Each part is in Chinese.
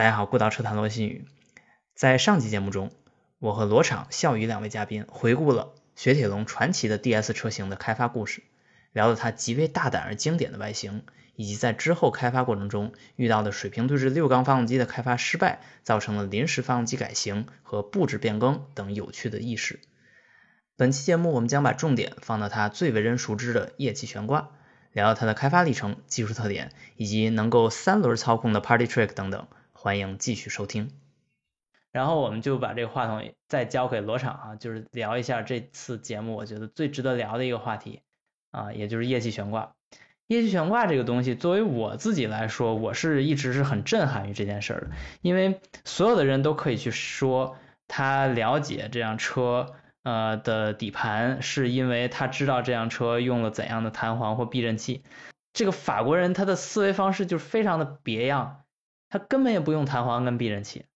大家好，孤岛车谈罗新宇。在上期节目中，我和罗场、笑宇两位嘉宾回顾了雪铁龙传奇的 DS 车型的开发故事，聊了它极为大胆而经典的外形，以及在之后开发过程中遇到的水平对置六缸发动机的开发失败，造成了临时发动机改型和布置变更等有趣的轶事。本期节目我们将把重点放到它最为人熟知的液气悬挂，聊聊它的开发历程、技术特点，以及能够三轮操控的 Party Trick 等等。欢迎继续收听，然后我们就把这个话筒再交给罗场啊，就是聊一下这次节目我觉得最值得聊的一个话题啊，也就是液气悬挂。液气悬挂这个东西，作为我自己来说，我是一直是很震撼于这件事儿的，因为所有的人都可以去说他了解这辆车呃的底盘，是因为他知道这辆车用了怎样的弹簧或避震器。这个法国人他的思维方式就是非常的别样。它根本也不用弹簧跟避震器，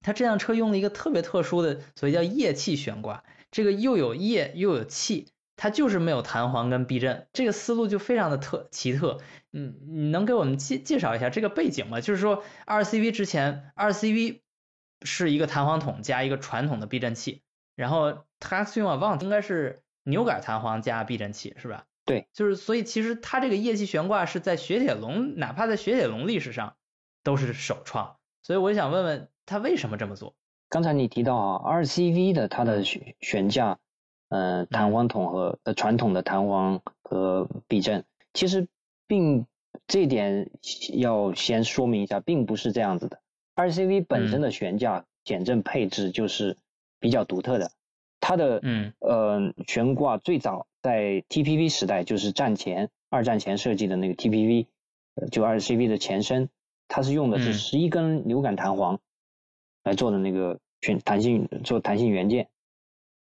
它这辆车用了一个特别特殊的，所谓叫液气悬挂，这个又有液又有气，它就是没有弹簧跟避震，这个思路就非常的特奇特。嗯，你能给我们介介绍一下这个背景吗？就是说，R C V 之前，，R C V 是一个弹簧筒加一个传统的避震器，然后它用 Avant 应该是扭杆弹簧加避震器，是吧？对，就是所以其实它这个液气悬挂是在雪铁龙，哪怕在雪铁龙历史上。都是首创，所以我想问问他为什么这么做？刚才你提到啊，，RCV 的它的悬悬架，呃，弹簧筒和呃传统的弹簧和避震，其实并这点要先说明一下，并不是这样子的。RCV 本身的悬架减震配置就是比较独特的，它的嗯呃悬挂最早在 TPV 时代，就是战前二战前设计的那个 TPV，就 RCV 的前身。它是用的是十一根扭杆弹簧来做的那个旋弹性做弹性元件，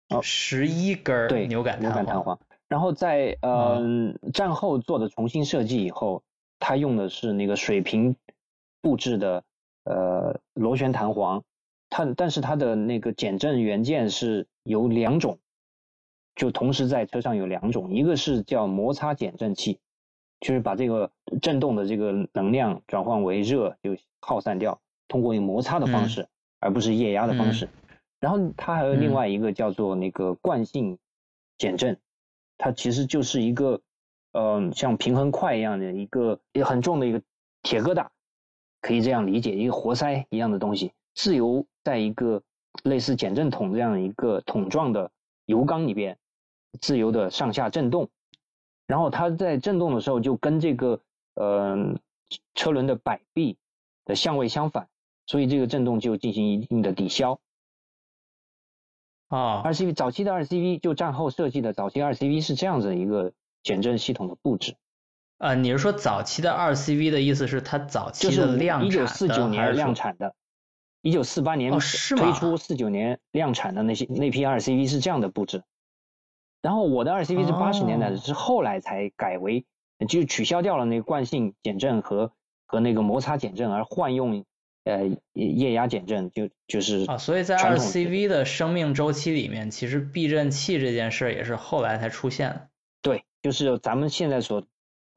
哦，十一根对扭杆扭杆弹簧，然后在呃战后做的重新设计以后，它用的是那个水平布置的呃螺旋弹簧，它但是它的那个减震元件是有两种，就同时在车上有两种，一个是叫摩擦减震器。就是把这个振动的这个能量转换为热，就耗散掉，通过摩擦的方式，而不是液压的方式。然后它还有另外一个叫做那个惯性减震，它其实就是一个，嗯，像平衡块一样的一个也很重的一个铁疙瘩，可以这样理解，一个活塞一样的东西，自由在一个类似减震筒这样一个桶状的油缸里边，自由的上下震动。然后它在震动的时候，就跟这个呃车轮的摆臂的相位相反，所以这个震动就进行一定的抵消。啊，二 CV 早期的二 CV 就战后设计的早期二 CV 是这样子一个减震系统的布置。啊，你是说早期的二 CV 的意思是它早期的量产的？一九四九年量产的，一九四八年推出，四九年量产的那些那批二 CV 是这样的布置。然后我的二 CV 是八十年代的，是后来才改为，就取消掉了那个惯性减震和和那个摩擦减震，而换用呃液压减震，就就是啊，所以在二 CV 的生命周期里面，其实避震器这件事也是后来才出现的。对，就是咱们现在所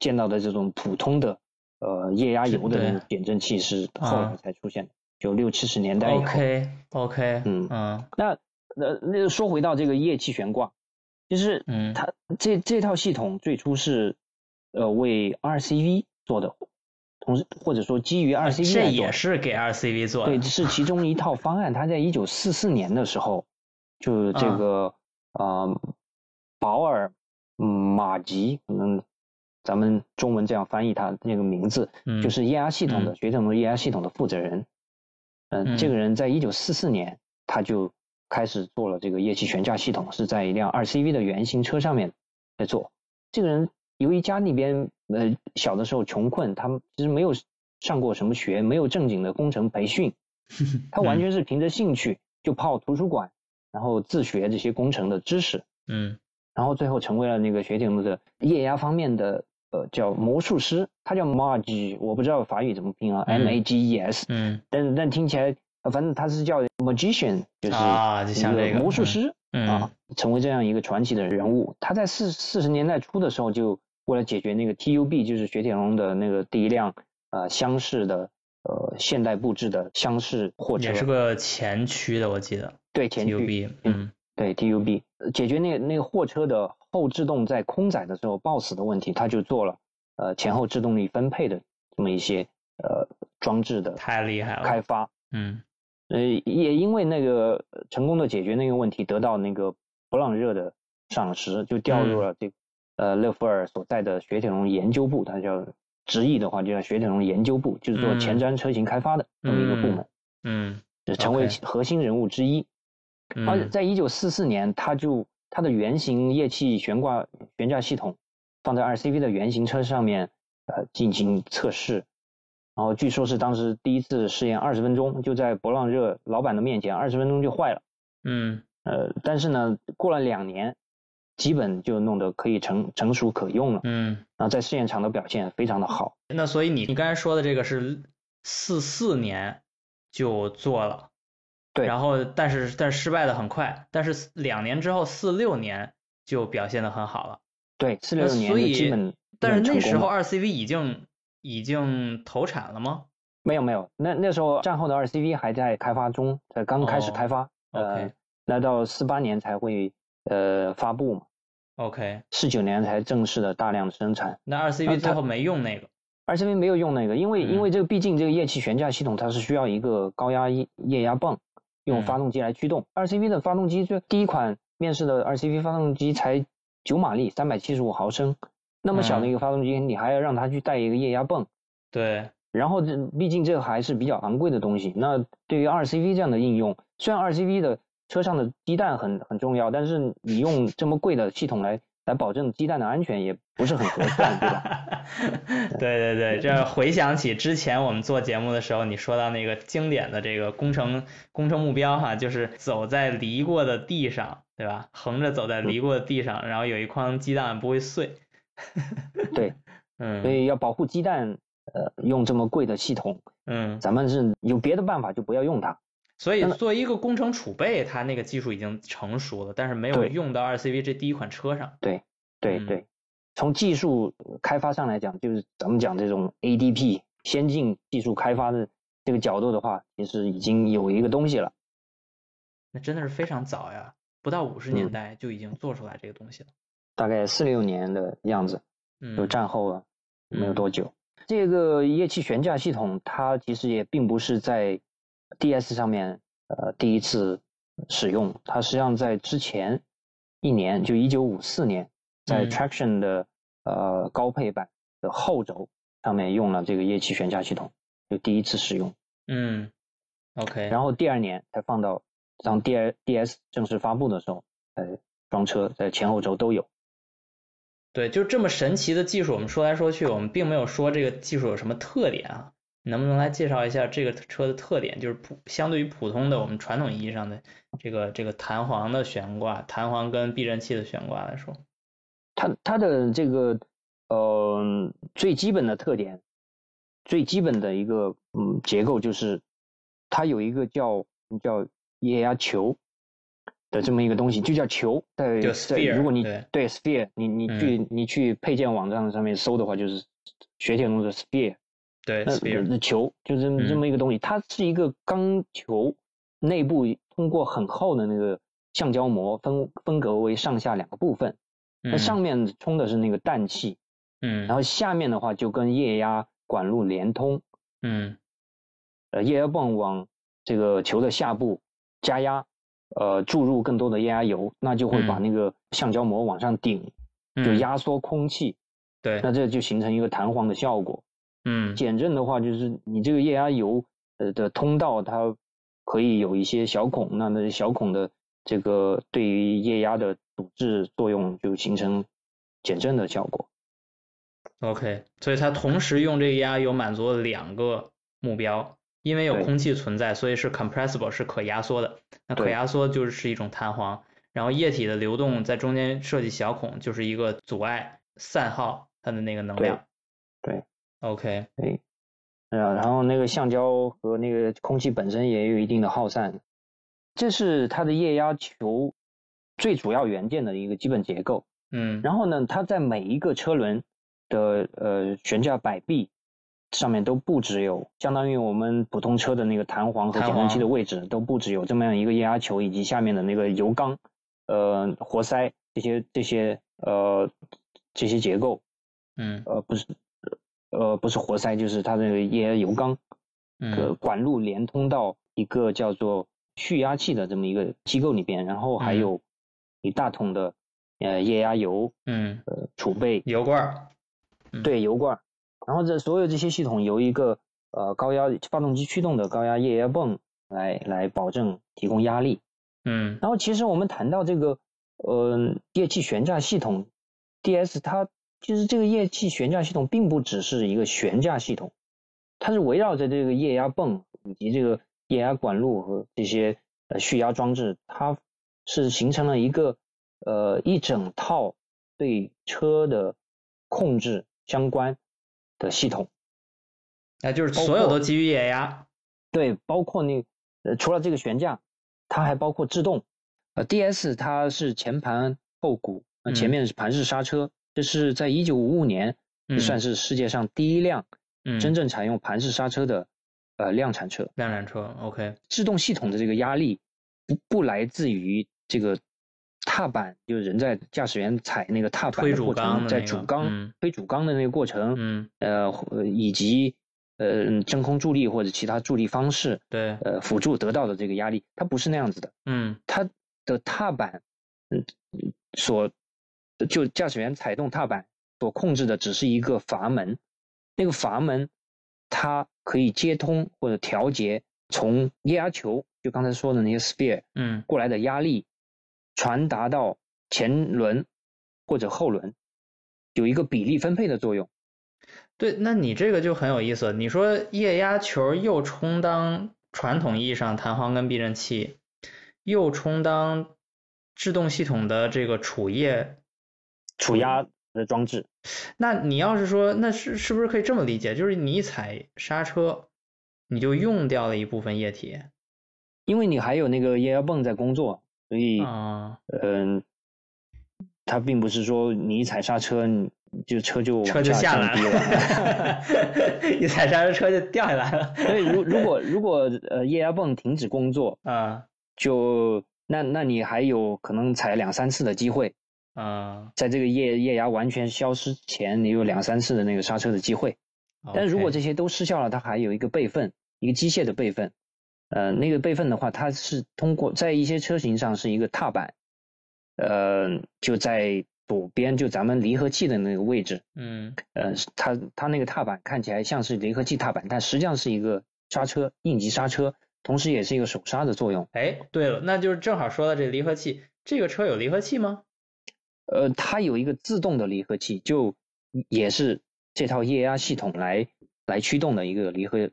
见到的这种普通的呃液压油的减震器是后来才出现的，就六七十年代以后。OK OK，嗯嗯，那呃那说回到这个液气悬挂。就是，嗯，它这这套系统最初是，呃，为 RCV 做的，同时或者说基于 RCV 这也是给 RCV 做的，对，是其中一套方案。它在一九四四年的时候，就这个呃，保尔马吉，可能咱们中文这样翻译他那个名字，就是液压系统的雪铁龙液压系统的负责人。嗯，这个人在一九四四年他就。开始做了这个液气悬架系统，是在一辆二 CV 的原型车上面在做。这个人由于家里边呃小的时候穷困，他们其实没有上过什么学，没有正经的工程培训，他完全是凭着兴趣就泡图书馆，然后自学这些工程的知识。嗯，然后最后成为了那个雪铁龙的液压方面的呃叫魔术师，他叫 Mages，我不知道法语怎么拼啊，M A G E S。嗯，但但听起来。反正他是叫 magician，就是一个魔术师啊，成为这样一个传奇的人物。他在四四十年代初的时候，就为了解决那个 TUB，就是雪铁龙的那个第一辆呃厢式的呃现代布置的厢式货车，也是个前驱的，我记得。对前驱。TUB，嗯，对 TUB 解决那那个货车的后制动在空载的时候抱死的问题，他就做了呃前后制动力分配的这么一些呃装置的太厉害了，开发。嗯，呃，也因为那个成功的解决那个问题，得到那个勃朗热的赏识，就调入了这呃勒夫尔所在的雪铁龙研究部，它叫直译的话就叫雪铁龙研究部，就是做前瞻车型开发的这么一个部门，嗯，成为核心人物之一。而且在一九四四年，他就它的原型液气悬挂悬架系统放在 RCV 的原型车上面呃进行测试。然后据说是当时第一次试验二十分钟，就在博朗热老板的面前，二十分钟就坏了。嗯，呃，但是呢，过了两年，基本就弄得可以成成熟可用了。嗯，然后在试验场的表现非常的好。那所以你你刚才说的这个是四四年就做了，对，然后但是但是失败的很快，但是两年之后四六年就表现的很好了。对，四六年基本，但是那时候二 CV 已经。已经投产了吗？没有没有，那那时候战后的二 CV 还在开发中，才刚开始开发，呃，那到四八年才会呃发布嘛。OK，四九年才正式的大量生产。那二 CV 最后没用那个，二 CV 没有用那个，因为因为这个毕竟这个液气悬架系统它是需要一个高压液液压泵用发动机来驱动。二 CV 的发动机就第一款面世的二 CV 发动机才九马力，三百七十五毫升。那么小的一个发动机，你还要让它去带一个液压泵，对。然后这毕竟这还是比较昂贵的东西。那对于二 CV 这样的应用，虽然二 CV 的车上的鸡蛋很很重要，但是你用这么贵的系统来来保证鸡蛋的安全，也不是很合算，对吧？对对对，这回想起之前我们做节目的时候，你说到那个经典的这个工程工程目标哈，就是走在犁过的地上，对吧？横着走在犁过的地上，然后有一筐鸡蛋不会碎。对，嗯，所以要保护鸡蛋，呃，用这么贵的系统，嗯，咱们是有别的办法就不要用它。所以作为一个工程储备，它那个技术已经成熟了，但是没有用到二 CV 这第一款车上。对，对对，从技术开发上来讲，就是咱们讲这种 ADP 先进技术开发的这个角度的话，其实已经有一个东西了。那真的是非常早呀，不到五十年代就已经做出来这个东西了。大概四六年的样子，就战后了，没有多久。这个液气悬架系统，它其实也并不是在 DS 上面呃第一次使用，它实际上在之前一年，就一九五四年，在 Traction 的呃高配版的后轴上面用了这个液气悬架系统，就第一次使用。嗯，OK。然后第二年才放到当 D DS 正式发布的时候，呃，装车在前后轴都有。对，就这么神奇的技术，我们说来说去，我们并没有说这个技术有什么特点啊？能不能来介绍一下这个车的特点？就是普相对于普通的我们传统意义上的这个这个弹簧的悬挂，弹簧跟避震器的悬挂来说，它它的这个呃最基本的特点，最基本的一个嗯结构就是它有一个叫叫液压球。的这么一个东西就叫球，在在如果你对。sphere，你你去你去配件网站上面搜的话，就是雪铁龙的 sphere，对，那那球就是这么一个东西，它是一个钢球，内部通过很厚的那个橡胶膜分分隔为上下两个部分，那上面充的是那个氮气，嗯，然后下面的话就跟液压管路连通，嗯，呃，液压泵往这个球的下部加压。呃，注入更多的液压油，那就会把那个橡胶膜往上顶，就压缩空气。对，那这就形成一个弹簧的效果。嗯，减震的话，就是你这个液压油呃的通道，它可以有一些小孔，那那小孔的这个对于液压的阻滞作用，就形成减震的效果。OK，所以它同时用这个液压油满足了两个目标。因为有空气存在，所以是 compressible，是可压缩的。那可压缩就是一种弹簧，然后液体的流动在中间设计小孔，就是一个阻碍散耗它的那个能量。对，OK，对，呃，然后那个橡胶和那个空气本身也有一定的耗散。这是它的液压球最主要元件的一个基本结构。嗯，然后呢，它在每一个车轮的呃悬架摆臂。上面都不只有，相当于我们普通车的那个弹簧和减震器的位置都不只有这么样一个液压球以及下面的那个油缸，呃，活塞这些这些呃这些结构，嗯。呃不是呃不是活塞就是它的液压油缸，呃嗯管路连通到一个叫做蓄压器的这么一个机构里边，然后还嗯。有一大桶的呃液压油嗯，呃储备油罐对油罐儿，然后这所有这些系统由一个呃高压发动机驱动的高压液压泵来来保证提供压力。嗯然后其实我们谈到这个呃液气悬架系统 DS，它其实这个液气悬架系统并不只是一个悬架系统，它是围绕着这个液压泵以及这个液压管路和这些呃蓄压装置，它是形成了一个呃一整套对车的控制相关的系统。那就是所有都基于液压，对，包括那呃，除了这个悬架，它还包括制动。呃，DS 它是前盘后鼓，呃前嗯面是盘式刹车，这是在一九五五年嗯算是世界上第一辆嗯，真正采用盘式刹车的呃量产车。量产车，OK，制动系统的这个压力不不来自于这个踏板，就是人在驾驶员踩那个踏板的过程，在主缸、嗯推主缸的那个过程，嗯，呃呃以及呃真空助力或者其他助力方式，对，呃辅助得到的这个压力，它不是那样子的。嗯。它的踏板，嗯，嗯所就驾驶员踩动踏板所控制的只是一个阀门，那个阀门它可以接通或者调节从液压球，就刚才说的那些 sphere 嗯。过来的压力，传达到前轮或者后轮，有一个比例分配的作用。对，那你这个就很有意思。你说液压球又充当传统意义上弹簧跟避震器，又充当制动系统的这个储液，储压的装置，那你要是说，那是是不是可以这么理解？就是你一踩刹车，你就用掉了一部分液体因为你还有那个液压泵在工作，所以啊，嗯，它并不是说你一踩刹车，你就车就车就下来降低了。了，一踩刹车车就掉下来了所以如 如果如果呃液压泵停止工作，啊就那那你还有可能踩两三次的机会，啊。在这个液液压完全消失前，你有两三次的那个刹车的机会。但是如果这些都失效了，它还有一个备份，一个机械的备份。呃，那个备份的话，它是通过在一些车型上是一个踏板，呃，就在左边，就咱们离合器的那个位置，嗯呃，它它那个踏板看起来像是离合器踏板，但实际上是一个刹车应急刹车，同时也是一个手刹的作用。哎，对了，那就是正好说到这离合器，这个车有离合器吗？呃，它有一个自动的离合器，就也是这套液压系统来来驱动的一个离合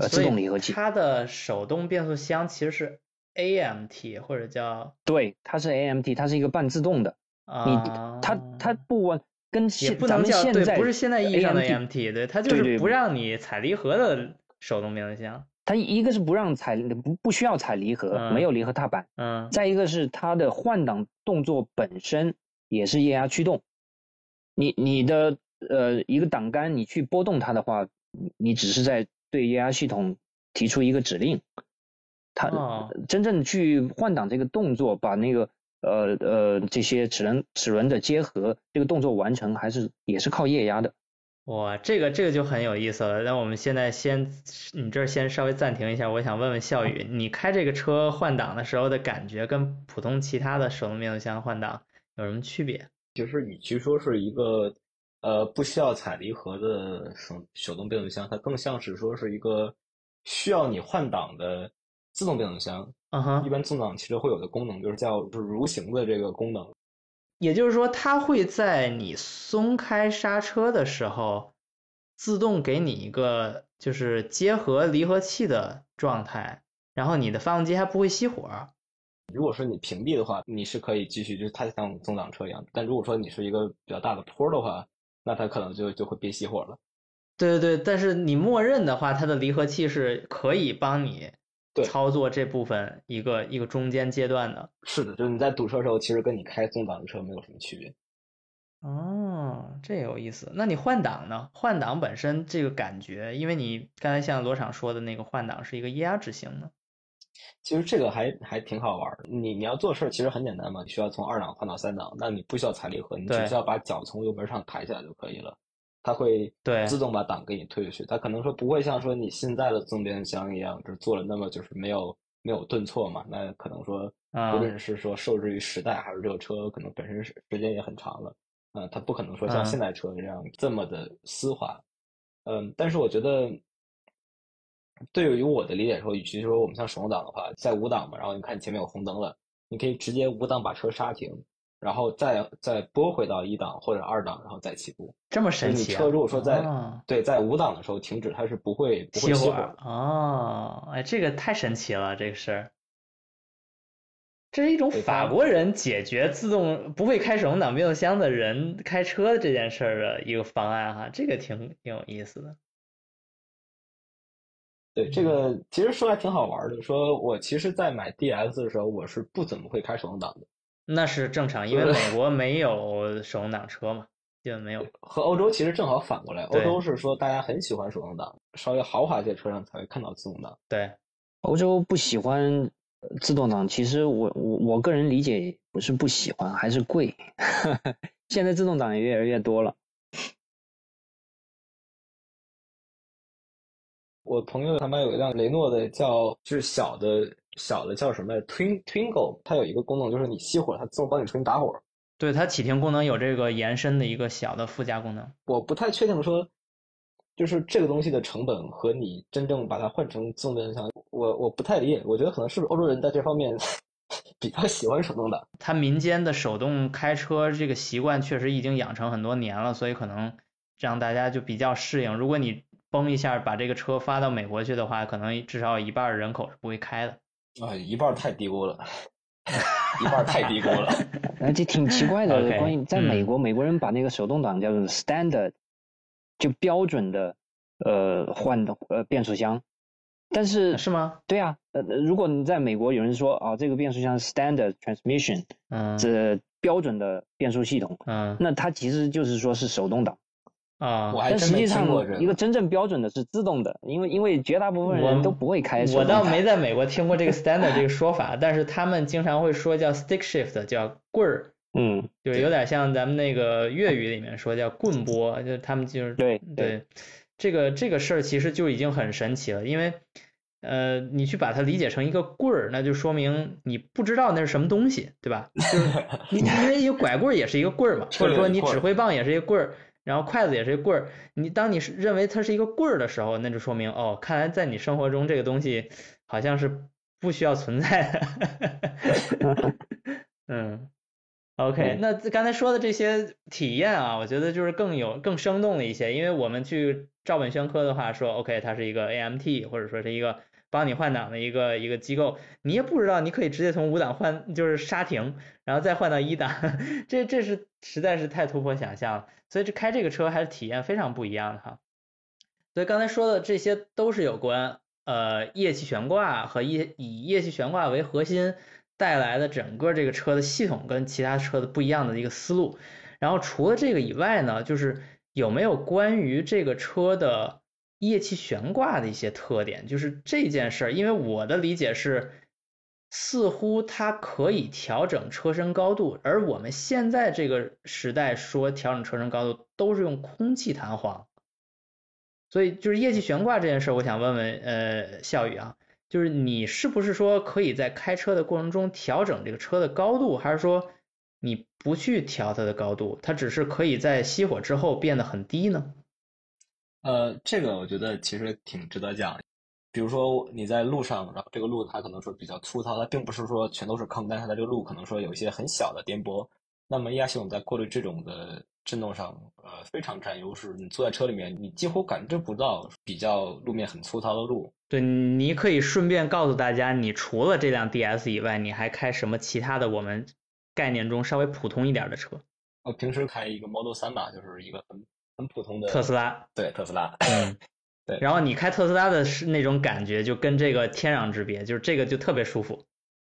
呃自动离合器它的手动变速箱其实是 AMT 或者叫对，它是 AMT，它是一个半自动的。你啊，它它不完跟现咱不能叫对，们现在不是现在意义上的 AMT AMT，对，它就是不让你踩离合的手动变速箱。它一个是不让踩不不需要踩离合，嗯没有离合踏板；嗯再一个是它的换挡动作本身也是液压驱动。你你的呃一个档杆你去拨动它的话，你你只是在对液压系统提出一个指令，它哦真正去换挡这个动作，把那个呃呃这些齿轮齿轮的结合这个动作完成，还是也是靠液压的。哇，这个这个就很有意思了。那我们现在先，你这儿先稍微暂停一下，我想问问笑宇，你开这个车换挡的时候的感觉跟普通其他的手动变速箱换挡有什么区别？就是与其说是一个呃不需要踩离合的手手动变速箱，它更像是说是一个需要你换挡的自动变速箱。嗯哼一，般自动挡汽车会有的功能就是叫就是蠕行的这个功能。也就是说，它会在你松开刹车的时候，自动给你一个就是结合离合器的状态，然后你的发动机还不会熄火。如果说你屏蔽的话，你是可以继续，就是它像增挡车一样。但如果说你是一个比较大的坡的话，那它可能就就会憋熄火了。对对对，但是你默认的话，它的离合器是可以帮你操作这部分一个一个中间阶段的。是的，就是你在堵车的时候，其实跟你开增档的车没有什么区别。哦，这有意思。那你换挡呢？换挡本身这个感觉，因为你刚才像罗厂说的那个换挡是一个液压制型的。其实这个还还挺好玩儿。你你要做事儿其实很简单嘛，你需要从二档换到三档，那你不需要踩离合，你只需要把脚从油门上抬起来就可以了，它会对自动把档给你推出去。它可能说不会像说你现在的自动变速箱一样，就是做了那么就是没有没有顿挫嘛。那可能说无论是说受制于时代还是这个车可能本身时时间也很长了，呃，它不可能说像现代车这样这么的丝滑。嗯，但是我觉得。对于我的理解说，与其说我们像手动挡的话，在五档嘛，然后你看前面有红灯了，你可以直接五档把车刹停，然后再再拨回到一档或者二档，然后再起步。这么神奇！你车如果说在对在五档的时候停止，它是不会不会熄火。哦，哎，这个太神奇了，这个事儿。这是一种法国人解决自动不会开手动挡变速箱的人开车这件事儿的一个方案哈，这个挺挺有意思的。对这个其实说来挺好玩的。说我其实，在买 DS 的时候，我是不怎么会开手动挡的。那是正常，因为 美国没有手动挡车嘛，基本没有。和欧洲其实正好反过来，欧洲是说大家很喜欢手动挡，稍微豪华一些车上才会看到自动挡。对，欧洲不喜欢自动挡，其实我我我个人理解不是不喜欢，还是贵。现在自动挡也越来越多了。我朋友他们有一辆雷诺的，叫就是小的小的叫什么 Twin Twingo，它有一个功能就是你熄火，它自动帮你重新打火。对，它启停功能有这个延伸的一个小的附加功能。我不太确定说，就是这个东西的成本和你真正把它换成自动变速箱，我我不太理解。我觉得可能是不是欧洲人在这方面 比较喜欢手动挡。他民间的手动开车这个习惯确实已经养成很多年了，所以可能让大家就比较适应。如果你崩一下，把这个车发到美国去的话，可能至少有一半人口是不会开的。啊，一半太低估了，一半太低估了。而且挺奇怪的，关于在美国，美国人把那个手动挡叫做 standard，就标准的呃换的呃变速箱。但是是吗？对啊，呃，如果你在美国有人说啊，这个变速箱 standard transmission，嗯，这标准的变速系统，嗯，那它其实就是说是手动挡。啊，但实际上一个真正标准的是自动的，因为因为绝大部分人都不会开。我倒没在美国听过这个 standard 这个说法，但是他们经常会说叫 stick shift，叫棍儿，嗯，就是有点像咱们那个粤语里面说叫棍波，就他们就是对对，这个这个事儿其实就已经很神奇了，因为呃，你去把它理解成一个棍儿，那就说明你不知道那是什么东西，对吧？就是 因为一个拐棍儿也是一个棍儿嘛，或者说你指挥棒也是一个棍儿。然后筷子也是一棍儿，你当你是认为它是一个棍儿的时候，那就说明哦，看来在你生活中这个东西好像是不需要存在的。嗯，OK，那刚才说的这些体验啊，我觉得就是更有更生动的一些，因为我们去照本宣科的话说，OK，它是一个 AMT 或者说是一个。帮你换挡的一个一个机构，你也不知道，你可以直接从五档换，就是刹停，然后再换到一档，这这是实在是太突破想象了，所以这开这个车还是体验非常不一样的哈。所以刚才说的这些都是有关呃液气悬挂和液以液气悬挂为核心带来的整个这个车的系统跟其他车的不一样的一个思路。然后除了这个以外呢，就是有没有关于这个车的？液气悬挂的一些特点，就是这件事儿，因为我的理解是，似乎它可以调整车身高度，而我们现在这个时代说调整车身高度都是用空气弹簧，所以就是液气悬挂这件事儿，我想问问呃笑宇啊，就是你是不是说可以在开车的过程中调整这个车的高度，还是说你不去调它的高度，它只是可以在熄火之后变得很低呢？呃，这个我觉得其实挺值得讲。比如说你在路上，然后这个路它可能说比较粗糙，它并不是说全都是坑，但是它这个路可能说有一些很小的颠簸。那么液压系统在过滤这种的震动上，呃，非常占优势。你坐在车里面，你几乎感知不到比较路面很粗糙的路。对，你可以顺便告诉大家，你除了这辆 DS 以外，你还开什么其他的我们概念中稍微普通一点的车？我平时开一个 Model 三吧，就是一个很。很普通的特斯拉，对特斯拉，嗯，对。然后你开特斯拉的是那种感觉，就跟这个天壤之别，就是这个就特别舒服。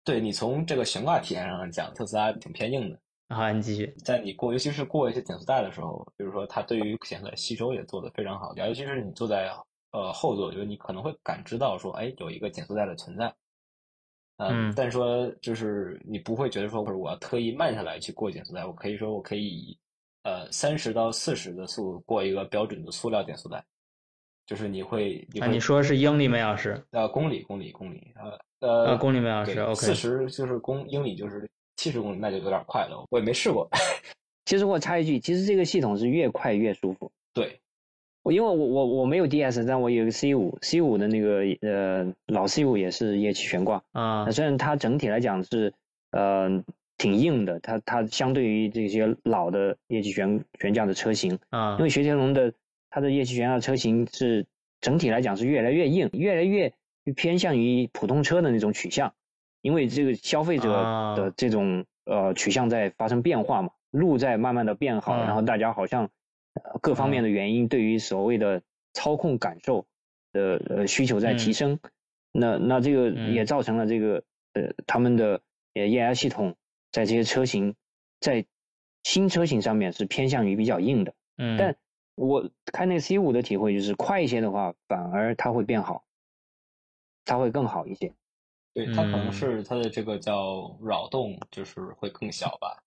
对你从这个悬挂体验上讲，特斯拉挺偏硬的好，你继续。在你过，尤其是过一些减速带的时候，比如说它对于减速带吸收也做得非常好，尤其是你坐在呃后座，就是你可能会感知到说，哎，有一个减速带的存在。嗯，但是说就是你不会觉得说，或者我要特意慢下来去过减速带，我可以说我可以以呃三十到四十的速度过一个标准的塑料减速带，就是你会，啊，你说是英里每小时？呃，公里，公里，公里，呃呃，公里每小时，OK，四十就是公英里就是七十公里，那就有点快了，我也没试过。其实我插一句，其实这个系统是越快越舒服。对。我因为我我我没有 DS，但我有个 C 五，C 五的那个呃老 C 五也是液气悬挂啊。虽然它整体来讲是呃挺硬的，它它相对于这些老的液气悬悬架的车型啊，因为雪铁龙的它的液气悬架车型是整体来讲是越来越硬，越来越偏向于普通车的那种取向，因为这个消费者的这种呃取向在发生变化嘛，路在慢慢的变好，然后大家好像。各方面的原因对于所谓的操控感受的呃需求在提升，那那这个也造成了这个呃他们的呃液压系统在这些车型在新车型上面是偏向于比较硬的，嗯，但我开那 C 五的体会就是快一些的话反而它会变好，它会更好一些，对，它可能是它的这个叫扰动就是会更小吧。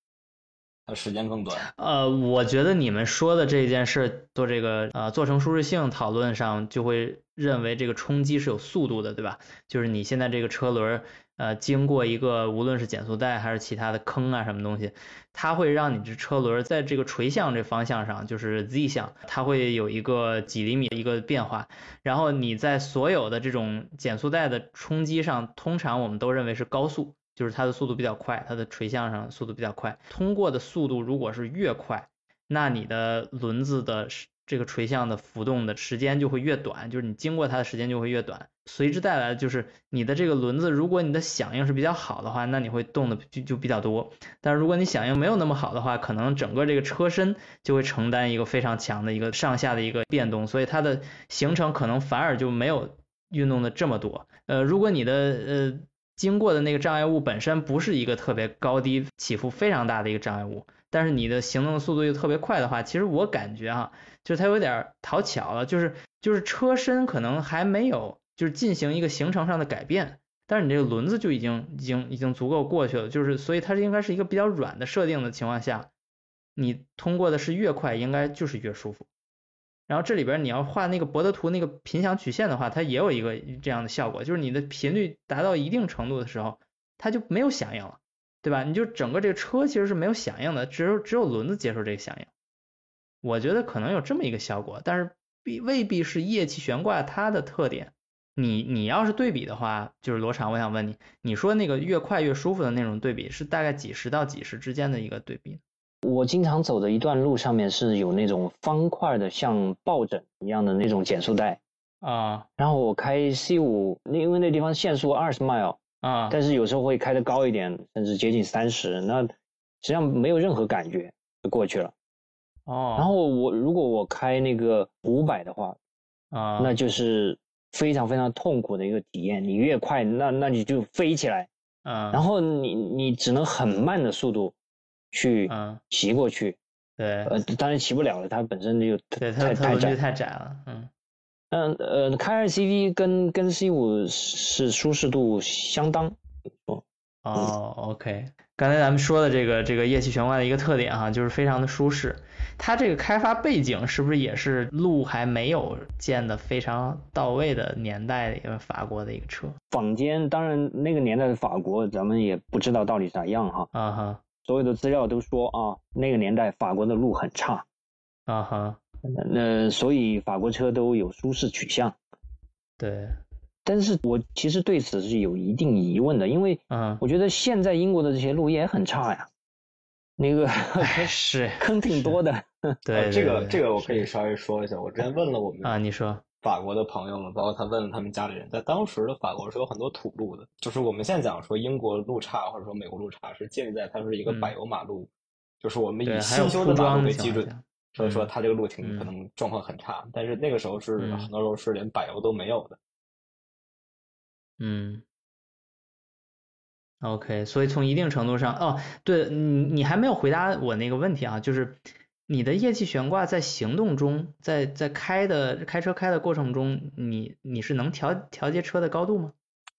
它时间更短。呃，我觉得你们说的这件事做这个呃做成舒适性讨论上，就会认为这个冲击是有速度的，对吧？就是你现在这个车轮呃经过一个无论是减速带还是其他的坑啊什么东西，它会让你这车轮在这个垂向这方向上，就是 Z 向，它会有一个几厘米的一个变化。然后你在所有的这种减速带的冲击上，通常我们都认为是高速。就是它的速度比较快，它的垂向上速度比较快，通过的速度如果是越快，那你的轮子的这个垂向的浮动的时间就会越短，就是你经过它的时间就会越短，随之带来的就是你的这个轮子，如果你的响应是比较好的话，那你会动的就就比较多，但是如果你响应没有那么好的话，可能整个这个车身就会承担一个非常强的一个上下的一个变动，所以它的行程可能反而就没有运动的这么多。呃，如果你的呃。经过的那个障碍物本身不是一个特别高低起伏非常大的一个障碍物，但是你的行动速度又特别快的话，其实我感觉哈，就是它有点讨巧了，就是就是车身可能还没有就是进行一个行程上的改变，但是你这个轮子就已经已经已经足够过去了，就是所以它应该是一个比较软的设定的情况下，你通过的是越快，应该就是越舒服。然后这里边你要画那个博德图那个频响曲线的话，它也有一个这样的效果，就是你的频率达到一定程度的时候，它就没有响应了，对吧？你就整个这个车其实是没有响应的，只有只有轮子接受这个响应。我觉得可能有这么一个效果，但是必未必是液气悬挂它的特点。你你要是对比的话，就是罗场，我想问你，你说那个越快越舒服的那种对比是大概几十到几十之间的一个对比？我经常走的一段路上面是有那种方块的，像抱枕一样的那种减速带啊。然后我开 C 五，因为那地方限速二十 mile 啊，但是有时候会开的高一点，甚至接近三十，那实际上没有任何感觉就过去了。哦。然后我如果我开那个五百的话啊，那就是非常非常痛苦的一个体验。你越快，那那你就飞起来，嗯，然后你你只能很慢的速度。去骑过去，对，呃，当然骑不了了，它本身就对它太窄太窄了，嗯，嗯呃，开 R C V 跟跟 C 五是舒适度相当，哦哦，OK，刚才咱们说的这个这个液气悬挂的一个特点哈，就是非常的舒适。它这个开发背景是不是也是路还没有建的非常到位的年代的一个法国的一个车？坊间当然那个年代的法国，咱们也不知道到底咋样哈。啊哈。所有的资料都说啊，那个年代法国的路很差，啊哈，那所以法国车都有舒适取向，对。但是我其实对此是有一定疑问的，因为嗯，我觉得现在英国的这些路也很差呀，那个是 坑挺多的。对，这个这个我可以稍微说一下，我之前问了我们啊，你说。法国的朋友们，包括他问了他们家里人，在当时的法国是有很多土路的，就是我们现在讲说英国路差或者说美国路差，是建立在它是一个柏油马路，就是我们以新修的马路为基准，所以说它这个路挺可能状况很差，但是那个时候是很多时候是连柏油都没有的。嗯。OK，所以从一定程度上，哦，对你你还没有回答我那个问题啊，就是你的液气悬挂在行动中，在在开的开车开的过程中，你你是能调调节车的高度吗？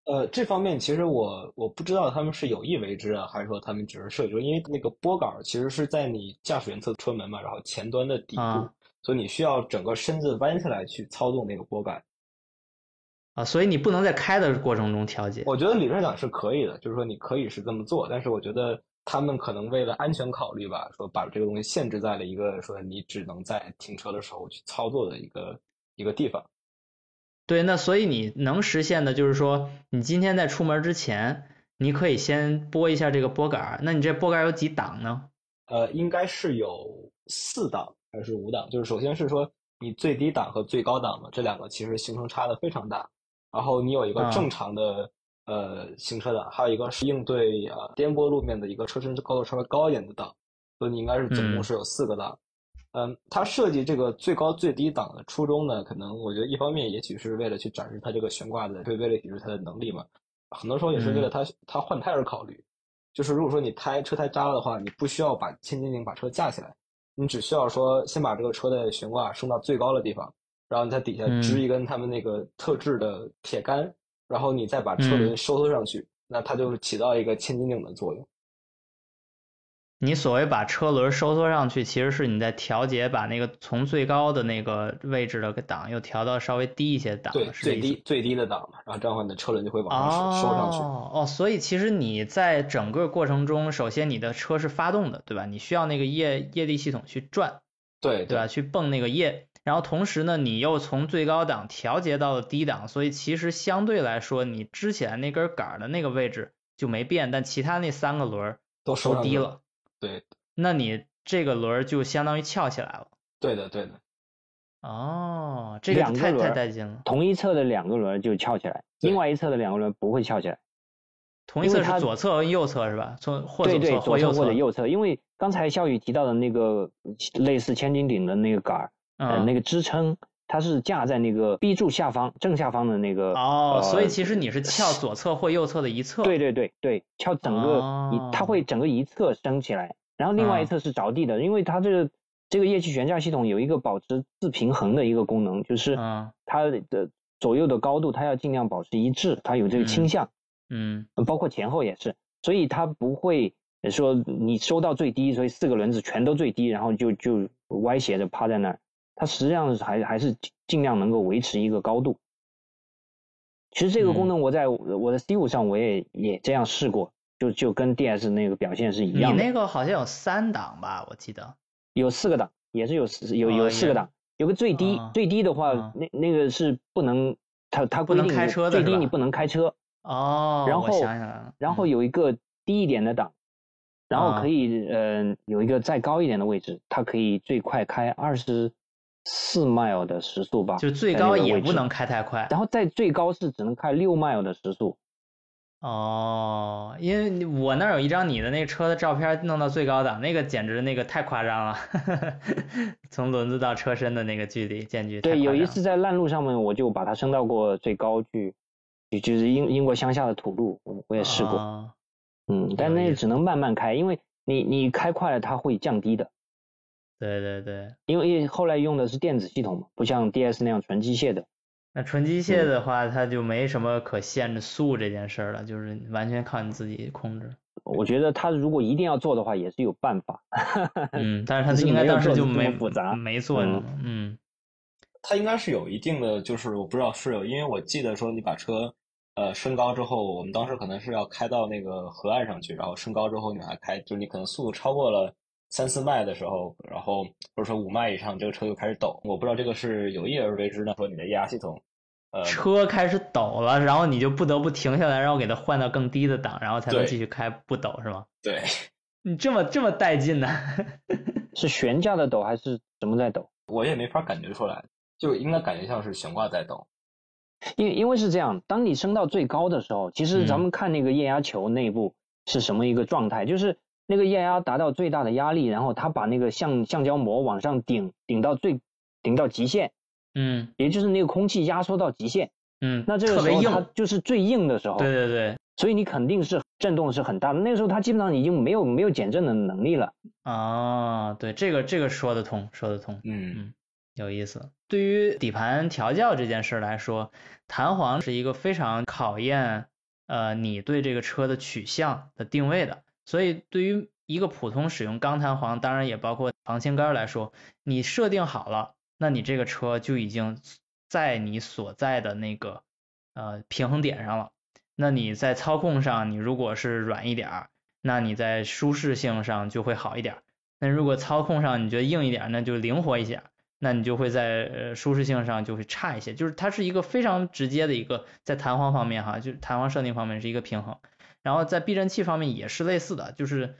呃，这方面其实我我不知道他们是有意为之啊，还是说他们只是设计，因为那个拨杆其实是在你驾驶员侧车门嘛，然后前端的底部，所以你需要整个身子弯下来去操纵那个拨杆。啊，所以你不能在开的过程中调节。我觉得理论上是可以的，就是说你可以是这么做，但是我觉得他们可能为了安全考虑吧，说把这个东西限制在了一个说你只能在停车的时候去操作的一个一个地方。对，那所以你能实现的就是说，你今天在出门之前，你可以先拨一下这个拨杆。那你这拨杆有几档呢？呃，应该是有四档还是五档？就是首先是说你最低档和最高档的这两个其实行程差的非常大。然后你有一个正常的呃行车档，还有一个是应对呃颠簸路面的一个车身高度稍微高一点的档，所以你应该是总共是有四个档。嗯，它设计这个最高最低档的初衷呢，可能我觉得一方面也许是为了去展示它这个悬挂的对威力抵制它的能力嘛，很多时候也是为了它它换胎而考虑。就是如果说你胎车胎扎了的话，你不需要把千斤顶把车架起来，你只需要说先把这个车的悬挂升到最高的地方。然后你在底下支一根他们那个特制的铁杆，然后你再把车轮收缩上去，那它就是起到一个千斤顶的作用。你所谓把车轮收缩上去，其实是你在调节，把那个从最高的那个位置的档又调到稍微低一些档。对，最低最低的档嘛，然后这样的话，你的车轮就会往上收收上去。哦，所以其实你在整个过程中，首先你的车是发动的，对吧？你需要那个液液力系统去转，对对吧？去泵那个液。然后同时呢，你又从最高档调节到了低档，所以其实相对来说，你支起来那根杆的那个位置就没变，但其他那三个轮都收低了。对，那你这个轮就相当于翘起来了。对的，对的。哦，这个太太带劲了。同一侧的两个轮就翘起来，另外一侧的两个轮不会翘起来。同一侧是左侧和右侧是吧？从或对对，左侧或者右侧，因为刚才肖宇提到的那个类似千斤顶的那个杆儿。呃，那个支撑它是架在那个 B 柱下方正下方的那个哦，所以其实你是翘左侧或右侧的一侧。对对对对，翘整个一，它会整个一侧升起来，然后另外一侧是着地的，因为它这个这个液气悬架系统有一个保持自平衡的一个功能，就是它的左右的高度它要尽量保持一致，它有这个倾向，嗯，包括前后也是，所以它不会说你收到最低，所以四个轮子全都最低，然后就就歪斜着趴在那儿。它实际上是还还是尽量能够维持一个高度。其实这个功能我在我的 C 五上我也也这样试过，就就跟 DS 那个表现是一样的。你那个好像有三档吧？我记得有四个档，也是有有有四个档，有个最低，最低的话那那个是不能，它它规定最低你不能开车。哦，然后然后有一个低一点的档，然后可以呃有一个再高一点的位置，它可以最快开二十。四 mile 的时速吧，就最高也不能开太快，然后在最高是只能开六 mile 的时速。哦，因为我那儿有一张你的那车的照片，弄到最高档，那个简直那个太夸张了，从轮子到车身的那个距离间距。对，有一次在烂路上面，我就把它升到过最高去，就是英英国乡下的土路，我我也试过。嗯，但那只能慢慢开，因为你你开快了它会降低的。对对对，因为后来用的是电子系统嘛，不像 DS 那样纯机械的。那纯机械的话，它就没什么可限制速这件事儿了，就是完全靠你自己控制。我觉得他如果一定要做的话，也是有办法。嗯，但是他应该当时就没复杂，没做。嗯，他应该是有一定的，就是我不知道是有，因为我记得说你把车呃升高之后，我们当时可能是要开到那个河岸上去，然后升高之后你还开，就你可能速度超过了。三四迈的时候，然后或者说五迈以上，这个车就开始抖。我不知道这个是有意而为之呢，说你的液压系统，呃，车开始抖了，然后你就不得不停下来，然后给它换到更低的档，然后才能继续开不抖，是吗？对，你这么这么带劲呢？是悬架的抖还是什么在抖？我也没法感觉出来，就应该感觉像是悬挂在抖。因因为是这样，当你升到最高的时候，其实咱们看那个液压球内部是什么一个状态，就是。那个液压达到最大的压力，然后它把那个橡橡胶膜往上顶，顶到最顶到极限，嗯，也就是那个空气压缩到极限，嗯，那这个时候它就是最硬的时候，对对对，所以你肯定是震动是很大的。那个时候它基本上已经没有没有减震的能力了。啊，对，这个这个说得通，说得通，嗯嗯，有意思。对于底盘调教这件事来说，弹簧是一个非常考验呃你对这个车的取向的定位的。所以对于一个普通使用钢弹簧，当然也包括防倾杆来说，你设定好了，那你这个车就已经在你所在的那个呃平衡点上了。那你在操控上，你如果是软一点儿，那你在舒适性上就会好一点。那如果操控上你觉得硬一点，那就灵活一些，那你就会在舒适性上就会差一些。就是它是一个非常直接的一个在弹簧方面哈，就是弹簧设定方面是一个平衡。然后在避震器方面也是类似的，就是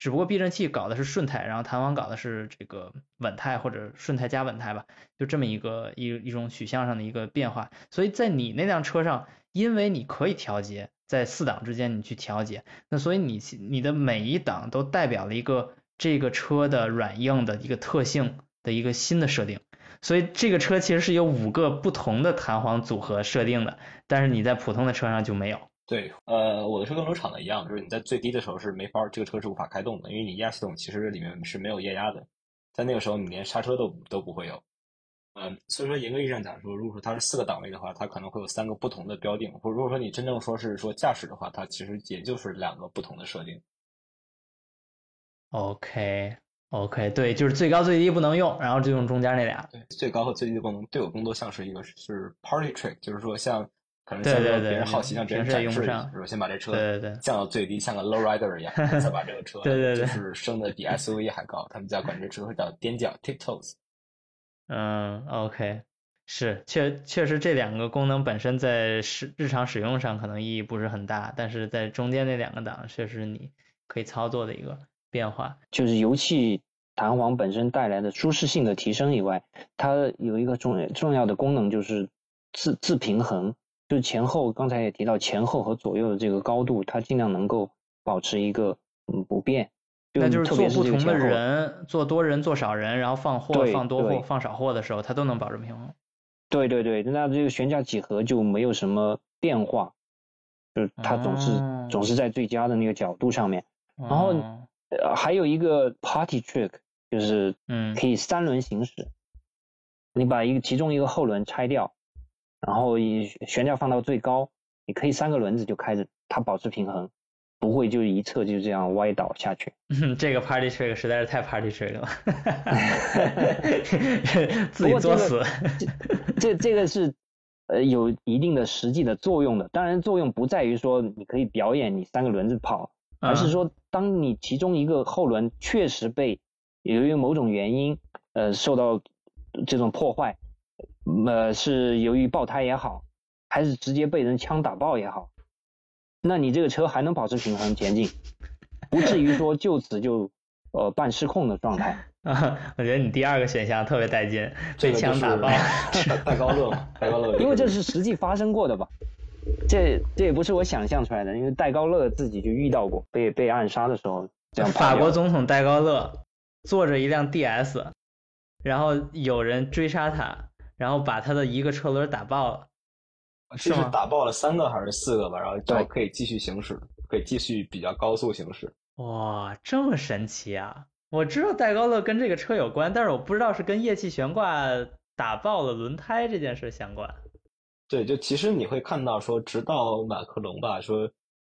只不过避震器搞的是顺态，然后弹簧搞的是这个稳态或者顺态加稳态吧，就这么一个一一种取向上的一个变化。所以在你那辆车上。因为你可以调节，在四档之间你去调节，那所以你你的每一档都代表了一个这个车的软硬的一个特性的一个新的设定，所以这个车其实是有五个不同的弹簧组合设定的，但是你在普通的车上就没有。对，呃，我的车跟流厂的一样，就是你在最低的时候是没法，这个车是无法开动的，因为你液压系统其实里面是没有液压的，在那个时候你连刹车都都不会有。嗯，所以说严格意义上讲说，如果说它是四个档位的话，它可能会有三个不同的标定；或如果说你真正说是说驾驶的话，它其实也就是两个不同的设定。OK，OK，对，就是最高最低不能用，然后就用中间那俩。对，最高和最低的功能对我更多像是一个是 party trick，就是说像可能像说别人好奇让别人展示，是吧？先把这车对对对降到最低，像个 low rider 一样，再把这个车对对对就是升的比 SUV 还高，他们家管这车叫踮脚 tiptoes。嗯，OK，是确确实这两个功能本身在使日常使用上可能意义不是很大，但是在中间那两个档确实你可以操作的一个变化。就是油气弹簧本身带来的舒适性的提升以外，它有一个重重要的功能就是自自平衡，就是前后刚才也提到前后和左右的这个高度，它尽量能够保持一个嗯不变。那就是做不同的人，做多人做少人，然后放货放多货放少货的时候，它都能保证平衡。对对对，那这个悬架几何就没有什么变化，就是它总是总是在最佳的那个角度上面。然后还有一个 party trick，就是嗯，可以三轮行驶。你把一个其中一个后轮拆掉，然后以悬架放到最高，你可以三个轮子就开着它保持平衡。不会就一侧就这样歪倒下去。这个 party trick 实在是太 party trick 了，自己作死。这这个是呃有一定的实际的作用的。当然作用不在于说你可以表演你三个轮子跑，而是说当你其中一个后轮确实被由于某种原因呃受到这种破坏，呃是由于爆胎也好，还是直接被人枪打爆也好。那你这个车还能保持平衡前进，不至于说就此就呃半失控的状态。啊，我觉得你第二个选项特别带劲，被枪打爆，戴高乐嘛，戴高乐。因为这是实际发生过的吧？这这也不是我想象出来的，因为戴高乐自己就遇到过被被暗杀的时候这样。法国总统戴高乐坐着一辆 DS，然后有人追杀他，然后把他的一个车轮打爆了。是打爆了三个还是四个吧？然后就可以继续行驶，可以继续比较高速行驶。哇，这么神奇啊！我知道戴高乐跟这个车有关，但是我不知道是跟液气悬挂打爆了轮胎这件事相关。对，就其实你会看到说，直到马克龙吧说，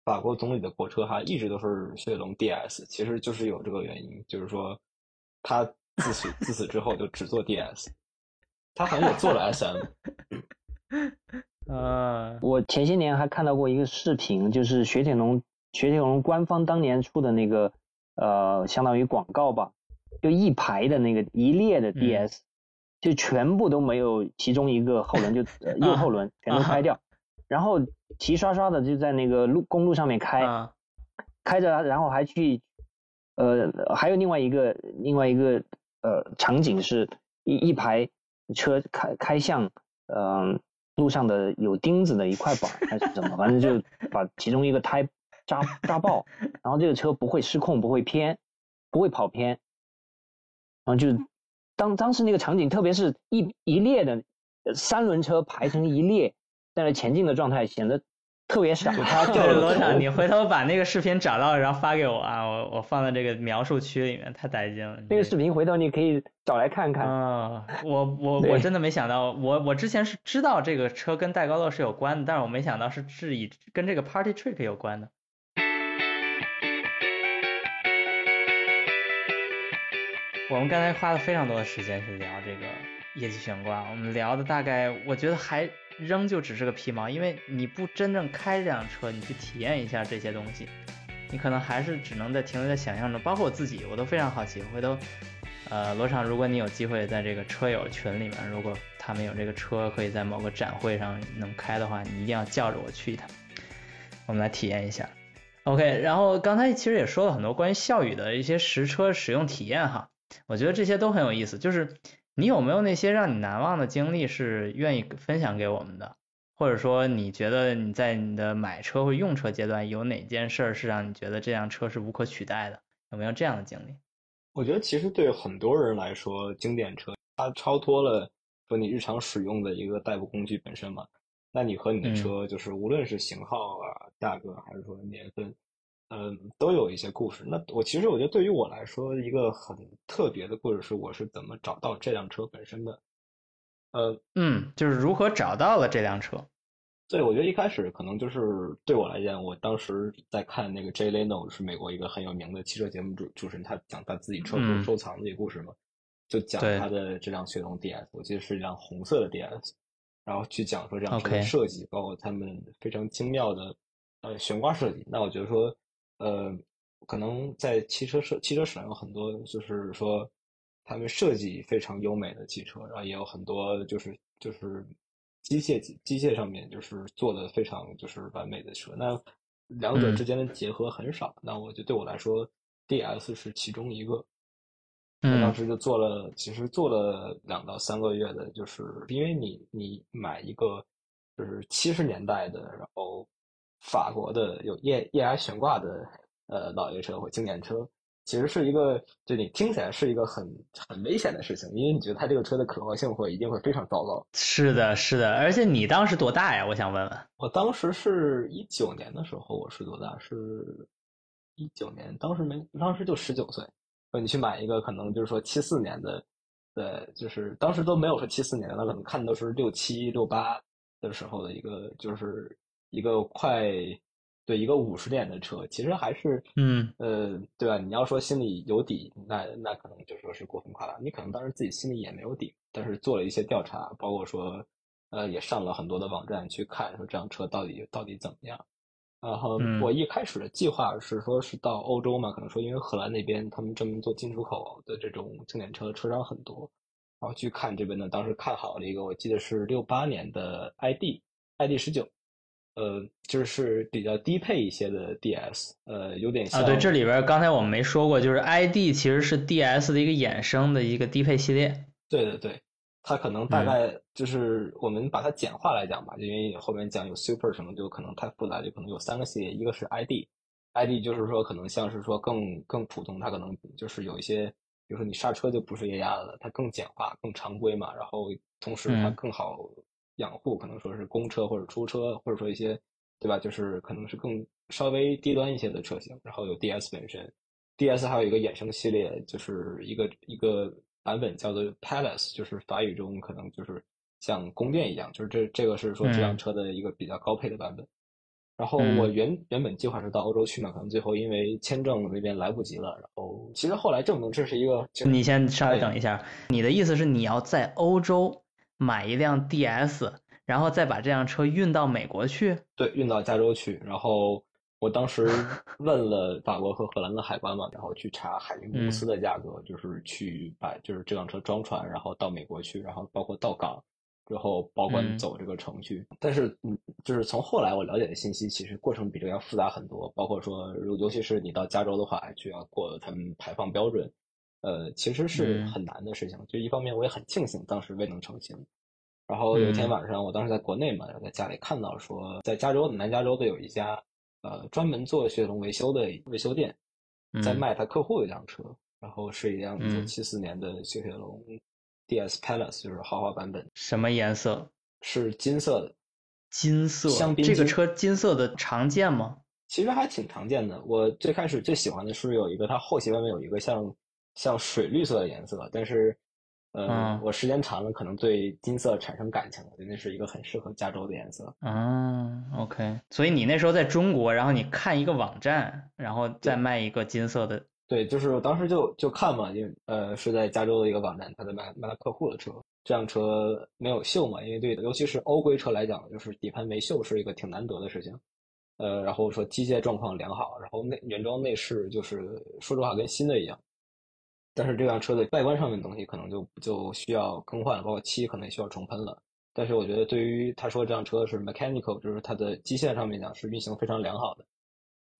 法国总理的国车哈一直都是雪铁龙 DS，其实就是有这个原因，就是说他自此自此之后就只做 DS，他好像也做了 SM。呃，我前些年还看到过一个视频，就是雪铁龙雪铁龙官方当年出的那个呃，相当于广告吧，就一排的那个一列的 DS，就全部都没有其中一个后轮，就 右后轮全都开掉，然后齐刷刷的就在那个路公路上面开，开着，然后还去呃，还有另外一个另外一个呃场景是一一排车开开向嗯。路上的有钉子的一块板还是怎么，反正就 把其中一个胎扎扎爆，然后这个车不会失控，不会偏，不会跑偏，然后就当当时那个场景，特别是一一列的三轮车排成一列在那前进的状态，显得特别傻。对，罗场，你回头把那个视频找到，然后发给我啊，我我放在这个描述区里面，太带劲了。那个视频回头你可以找来看看。啊，我我我真的没想到，我我之前是知道这个车跟戴高乐是有关的，但是我没想到是是以跟这个 Party Trick 有关的。我们刚才花了非常多的时间去聊这个业绩悬挂，我们聊的大概，我觉得还仍旧只是个皮毛，因为你不真正开这辆车，你去体验一下这些东西，你可能还是只能在停留在想象中。包括我自己，我都非常好奇。回头，呃，罗场，如果你有机会在这个车友群里面，如果他们有这个车可以在某个展会上能开的话，你一定要叫着我去一趟，我们来体验一下。OK，然后刚才其实也说了很多关于笑语的一些实车使用体验哈。我觉得这些都很有意思，就是你有没有那些让你难忘的经历是愿意分享给我们的，或者说你觉得你在你的买车或用车阶段有哪件事儿是让你觉得这辆车是无可取代的？有没有这样的经历？我觉得其实对很多人来说，经典车它超脱了说你日常使用的一个代步工具本身嘛。那你和你的车就是无论是型号啊、价格还是说年份。嗯，都有一些故事。那我其实我觉得，对于我来说，一个很特别的故事是，我是怎么找到这辆车本身的。呃，嗯，就是如何找到了这辆车。对，我觉得一开始可能就是对我来讲，我当时在看那个 Jay Leno，是美国一个很有名的汽车节目主主持人，他讲他自己车库收藏的一个故事嘛，就讲他的这辆雪龙 DS，我记得是一辆红色的 DS，然后去讲说这辆车的设计，包括他们非常精妙的呃悬挂设计。那我觉得说。呃，可能在汽车设汽车史上有很多，就是说他们设计非常优美的汽车，然后也有很多就是就是机械机械上面就是做的非常就是完美的车。那两者之间的结合很少。那我觉得对我来说，DS 是其中一个。我当时就做了，其实做了两到三个月的，就是因为你你买一个就是七十年代的，然后。法国的有液液压悬挂的呃老爷车或经典车，其实是一个就你听起来是一个很很危险的事情，因为你觉得它这个车的可靠性会一定会非常糟糕。是的，是的，而且你当时多大呀？我想问问。我当时是一九年的时候，我是多大？是一九年，当时没，当时就十九岁。说你去买一个，可能就是说七四年的，对，就是当时都没有说七四年的，可能看的都是六七六八的时候的一个，就是。一个快对一个五十年的车，其实还是嗯呃对吧？你要说心里有底，那那可能就说是过分夸大。你可能当时自己心里也没有底，但是做了一些调查，包括说呃也上了很多的网站去看，说这辆车到底到底怎么样。然后我一开始的计划是说是到欧洲嘛，可能说因为荷兰那边他们专门做进出口的这种经典车车商很多，然后去看这边呢，当时看好了一个，我记得是六八年的 ID，ID 十九。呃，就是比较低配一些的 DS，呃，有点像啊。对，这里边刚才我们没说过，就是 ID 其实是 DS 的一个衍生的一个低配系列。对对对，它可能大概就是我们把它简化来讲吧，因为后面讲有 Super 什么，就可能太复杂，就可能有三个系列，一个是 ID，ID 就是说可能像是说更更普通，它可能就是有一些，比如说你刹车就不是液压的，它更简化、更常规嘛，然后同时它更好。养护可能说是公车或者出车，或者说一些，对吧？就是可能是更稍微低端一些的车型。然后有 DS 本身，DS 还有一个衍生系列，就是一个一个版本叫做 Palace，就是法语中可能就是像宫殿一样。就是这这个是说这辆车的一个比较高配的版本。然后我原原本计划是到欧洲去嘛，可能最后因为签证那边来不及了。然后其实后来证明这是一个，你先稍微等一下，你的意思是你要在欧洲？买一辆 DS，然后再把这辆车运到美国去。对，运到加州去。然后我当时 问了法国和荷兰的海关嘛，然后去查海运公司的价格，就是去把就是这辆车装船，然后到美国去，然后包括到港之后保管走这个程序。但是，嗯，就是从后来我了解的信息，其实过程比这个要复杂很多。包括说，尤其是你到加州的话，就要过他们排放标准。呃，其实是很难的事情。就一方面，我也很庆幸当时未能成行。然后有一天晚上，我当时在国内嘛，然后在家里看到说，在加州的南加州的有一家呃专门做雪铁龙维修的维修店，在卖他客户一辆车，然后是一辆七四年的雪铁龙 DS Palace，就是豪华版本。什么颜色？是金色的。金色，香槟这个车金色的常见吗？其实还挺常见的。我最开始最喜欢的是有一个，它后期外面有一个像像水绿色的颜色，但是，呃，我时间长了可能对金色产生感情了，那是一个很适合加州的颜色。嗯，OK。所以你那时候在中国，然后你看一个网站，然后再卖一个金色的。对，就是我当时就就看嘛，因为呃是在加州的一个网站，他在卖卖他客户的车。这辆车没有锈嘛？因为对，尤其是欧规车来讲，就是底盘没锈是一个挺难得的事情。呃，然后说机械状况良好，然后内原装内饰就是说实话跟新的一样。但是这辆车的外观上面的东西可能就就需要更换，包括漆可能也需要重喷了。但是我觉得对于他说这辆车是 mechanical，就是它的机械上面讲是运行非常良好的。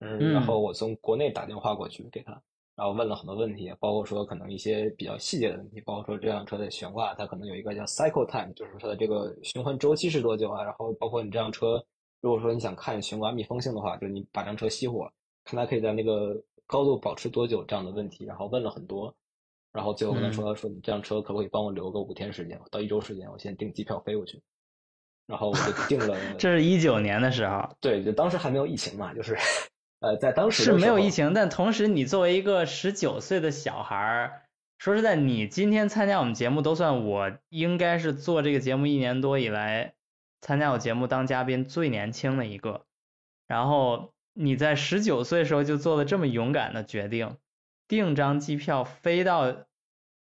嗯，然后我从国内打电话过去给他。然后问了很多问题，包括说可能一些比较细节的问题，包括说这辆车的悬挂，它可能有一个叫 cycle time，就是它的这个循环周期是多久啊？然后包括你这辆车，如果说你想看悬挂密封性的话，就是你把这辆车熄火，看它可以在那个高度保持多久这样的问题。然后问了很多，然后最后跟他说说你这辆车可不可以帮我留个五天时间到一周时间，我先订机票飞过去。然后我就订了。这是一九年的时候。对，就当时还没有疫情嘛，就是。呃，在当时是没有疫情，但同时你作为一个十九岁的小孩儿，说实在，你今天参加我们节目都算我应该是做这个节目一年多以来参加我节目当嘉宾最年轻的一个。然后你在十九岁的时候就做了这么勇敢的决定，订张机票飞到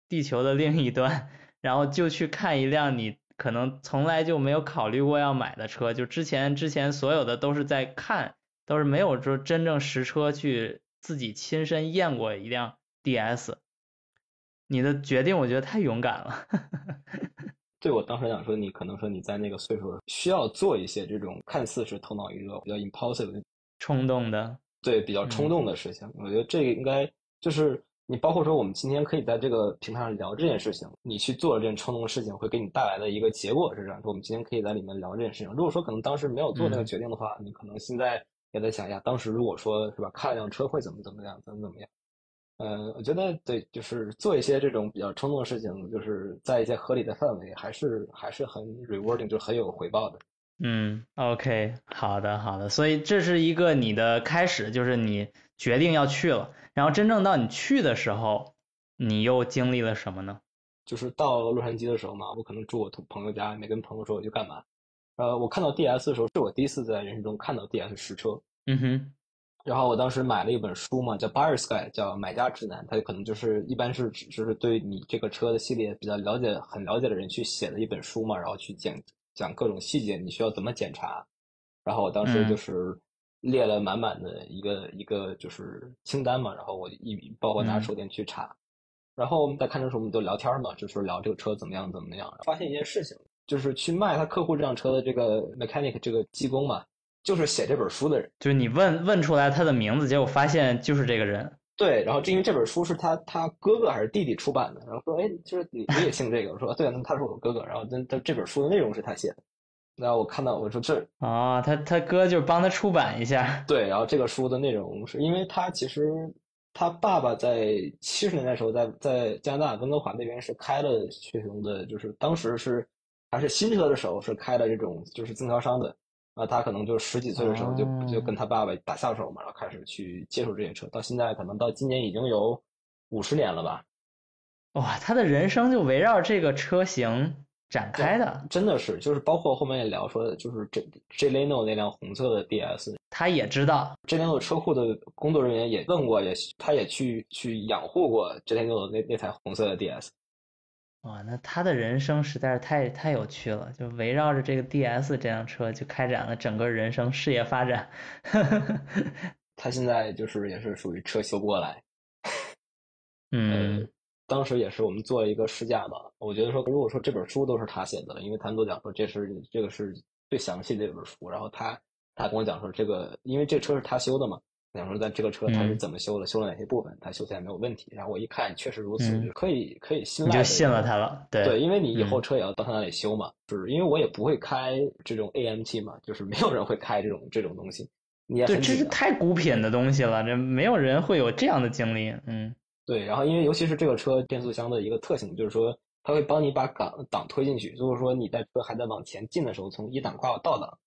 地球的另一端，然后就去看一辆你可能从来就没有考虑过要买的车，就之前之前所有的都是在看。都是没有说真正实车去自己亲身验过一辆 DS，你的决定我觉得太勇敢了。对我当时想说，你可能说你在那个岁数需要做一些这种看似是头脑一热、比较 impulsive、冲动的，对比较冲动的事情。我觉得这个应该就是你，包括说我们今天可以在这个平台上聊这件事情，你去做了这件冲动的事情，会给你带来的一个结果是这样。说我们今天可以在里面聊这件事情。如果说可能当时没有做那个决定的话，你可能现在。也在想一下，当时如果说是吧，看辆车会怎么怎么样，怎么怎么样？呃，我觉得对，就是做一些这种比较冲动的事情，就是在一些合理的范围，还是还是很 rewarding，就很有回报的。嗯，OK，好的好的，所以这是一个你的开始，就是你决定要去了，然后真正到你去的时候，你又经历了什么呢？就是到洛杉矶的时候嘛，我可能住我同朋友家，没跟朋友说我去干嘛。呃，我看到 DS 的时候，是我第一次在人生中看到 DS 实车。嗯哼。然后我当时买了一本书嘛，叫《Buyer's Guide》，叫买家指南。它可能就是一般是指就是对你这个车的系列比较了解、很了解的人去写的一本书嘛，然后去讲讲各种细节，你需要怎么检查。然后我当时就是列了满满的一个一个就是清单嘛，然后我一包括拿手电去查。然后我们在看车时候，我们就聊天嘛，就是聊这个车怎么样怎么样。发现一件事情。就是去卖他客户这辆车的这个 mechanic 这个技工嘛，就是写这本书的人。就是你问问出来他的名字，结果发现就是这个人。对，然后因为这本书是他他哥哥还是弟弟出版的，然后说，哎，就是你你也姓这个？我说，对，那他是我哥哥。然后那他这本书的内容是他写的。那我看到我说这啊，他他哥就帮他出版一下。对，然后这个书的内容是因为他其实他爸爸在七十年代时候在在加拿大温哥华那边是开了雪熊的，就是当时是。还是新车的时候是开了这种就是经销商的那，他可能就十几岁的时候就就跟他爸爸打下手嘛，然后开始去接触这些车，到现在可能到今年已经有五十年了吧。哇，他的人生就围绕这个车型展开的，真的是，就是包括后面也聊说，就是这 J Leno 那辆红色的 DS，他也知道 J Leno 车库的工作人员也问过，也他也去去养护过 J Leno 那那台红色的 DS。哇，那他的人生实在是太太有趣了，就围绕着这个 DS 这辆车就开展了整个人生事业发展。他现在就是也是属于车修不过来。嗯，当时也是我们做了一个试驾吧，我觉得说如果说这本书都是他写的，因为他们都讲说这是这个是最详细的一本书，然后他他跟我讲说这个因为这车是他修的嘛。讲说，在这个车他是怎么修的，修了哪些部分，他修起来没有问题。然后我一看，确实如此，就可以可以信赖。就信了他了，对对，因为你以后车也要到他那里修嘛，就是因为我也不会开这种 AMT 嘛，就是没有人会开这种这种东西。对，这是太孤品的东西了，这没有人会有这样的经历。嗯，对。然后因为尤其是这个车变速箱的一个特性，就是说它会帮你把档档推进去。如果说你在车还在往前进的时候，从一档挂到倒档，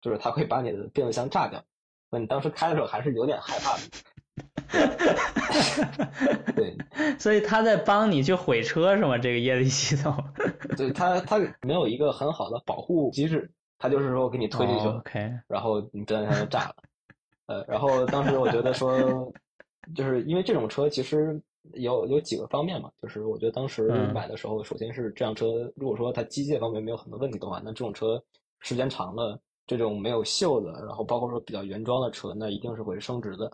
就是它会把你的变速箱炸掉。那你当时开的时候还是有点害怕的。对，所以他在帮你去毁车是吗？这个液力系统？对，它它没有一个很好的保护机制，它就是说给你推进去，OK，然后你变速箱就炸了。呃，然后当时我觉得说，就是因为这种车其实有有几个方面嘛，就是我觉得当时买的时候，首先是这辆车，如果说它机械方面没有很多问题的话，那这种车时间长了，这种没有锈的，然后包括说比较原装的车，那一定是会升值的。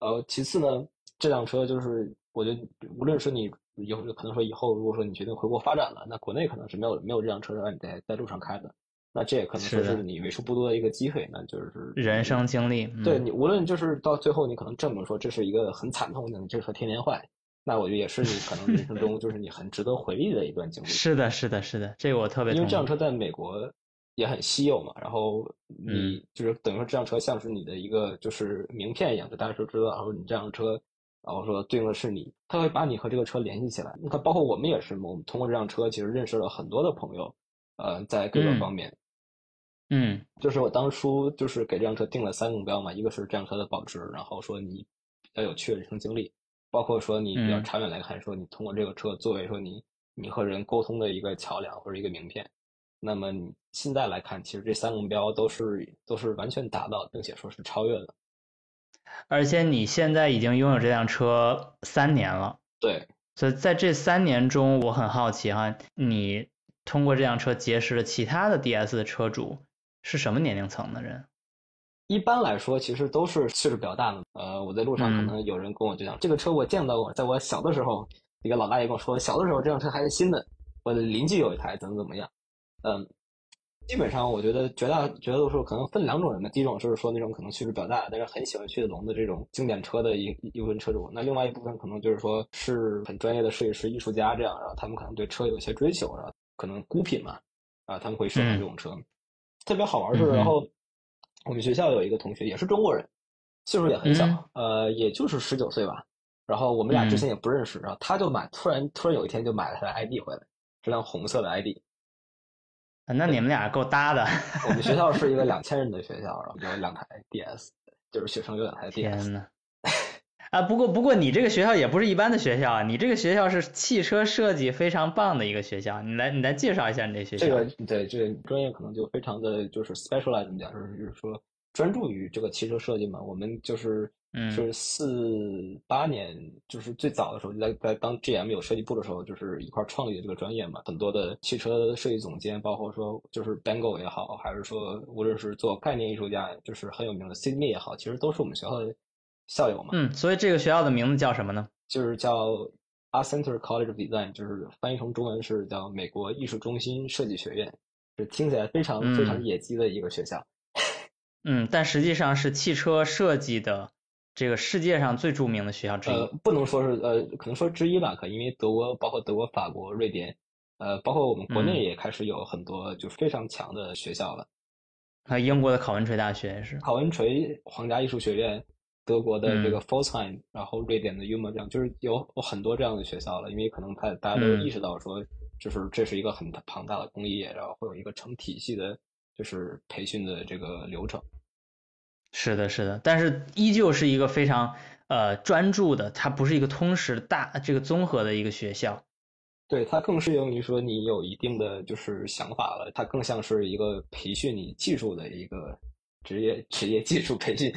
呃，其次呢，这辆车就是我觉得，无论是你有可能说以后如果说你决定回国发展了，那国内可能是没有没有这辆车让你在在路上开的，那这也可能说是你为数不多的一个机会，那就是人生经历。对你，无论就是到最后你可能证明说这是一个很惨痛的，你这车天天坏，那我觉得也是你可能人生中就是你很值得回忆的一段经历。是的，是的，是的，这个我特别因为这辆车在美国。也很稀有嘛，然后你就是等于说这辆车像是你的一个就是名片一样，就大家都知道，然后你这辆车，然后说对应的是你，他会把你和这个车联系起来。你看，包括我们也是，我们通过这辆车其实认识了很多的朋友，呃，在各个方面。嗯，就是我当初就是给这辆车定了三个目标嘛，一个是这辆车的保值，然后说你比较有趣的人生经历，包括说你比较长远来看，说你通过这个车作为说你你和人沟通的一个桥梁或者一个名片。那么你现在来看，其实这三个目标都是都是完全达到，并且说是超越的。而且你现在已经拥有这辆车三年了，对。所以在这三年中，我很好奇哈，你通过这辆车结识了其他的 DS 的车主是什么年龄层的人？一般来说，其实都是岁数比较大的。呃，我在路上可能有人跟我就讲，这个车我见到过，在我小的时候，一个老大爷跟我说，小的时候这辆车还是新的，我的邻居有一台，怎么怎么样。嗯，基本上我觉得绝大绝大多数可能分两种人吧。第一种就是说那种可能岁数比较大，但是很喜欢雪铁龙的这种经典车的一一部分车主。那另外一部分可能就是说是很专业的设计师、艺术家这样，然后他们可能对车有一些追求，然后可能孤品嘛，啊，他们会选择这种车。特别好玩是，然后我们学校有一个同学也是中国人，岁数也很小，呃，也就是十九岁吧。然后我们俩之前也不认识，然后他就买，突然突然有一天就买了台 ID 回来，这辆红色的 ID。那你们俩够搭的。我们学校是一个两千人的学校，然后有两台 DS，就是学生有两台 DS。天呐。啊，不过不过你这个学校也不是一般的学校啊，你这个学校是汽车设计非常棒的一个学校。你来你来介绍一下你这学校。这个对这个专业可能就非常的就是 specialized，怎么讲，就是说专注于这个汽车设计嘛。我们就是。嗯，是四八年，就是最早的时候，就在在当 GM 有设计部的时候，就是一块创立的这个专业嘛。很多的汽车设计总监，包括说就是 Bangle 也好，还是说无论是做概念艺术家，就是很有名的 Sydney 也好，其实都是我们学校的校友嘛。嗯，所以这个学校的名字叫什么呢？就是叫 Art Center College of Design，就是翻译成中文是叫美国艺术中心设计学院，就听起来非常非常野鸡的一个学校。嗯，但实际上是汽车设计的。这个世界上最著名的学校之一，呃，不能说是呃，可能说之一吧，可因为德国，包括德国、法国、瑞典，呃，包括我们国内也开始有很多就非常强的学校了。还有英国的考文垂大学也是，考文垂皇家艺术学院，德国的这个 f o l s h e i m 然后瑞典的 u m a 这样，就是有有很多这样的学校了。因为可能他大家都意识到说，就是这是一个很庞大的工业，然后会有一个成体系的，就是培训的这个流程。是的，是的，但是依旧是一个非常呃专注的，它不是一个通识大这个综合的一个学校。对，它更适用于说你有一定的就是想法了，它更像是一个培训你技术的一个职业职业技术培训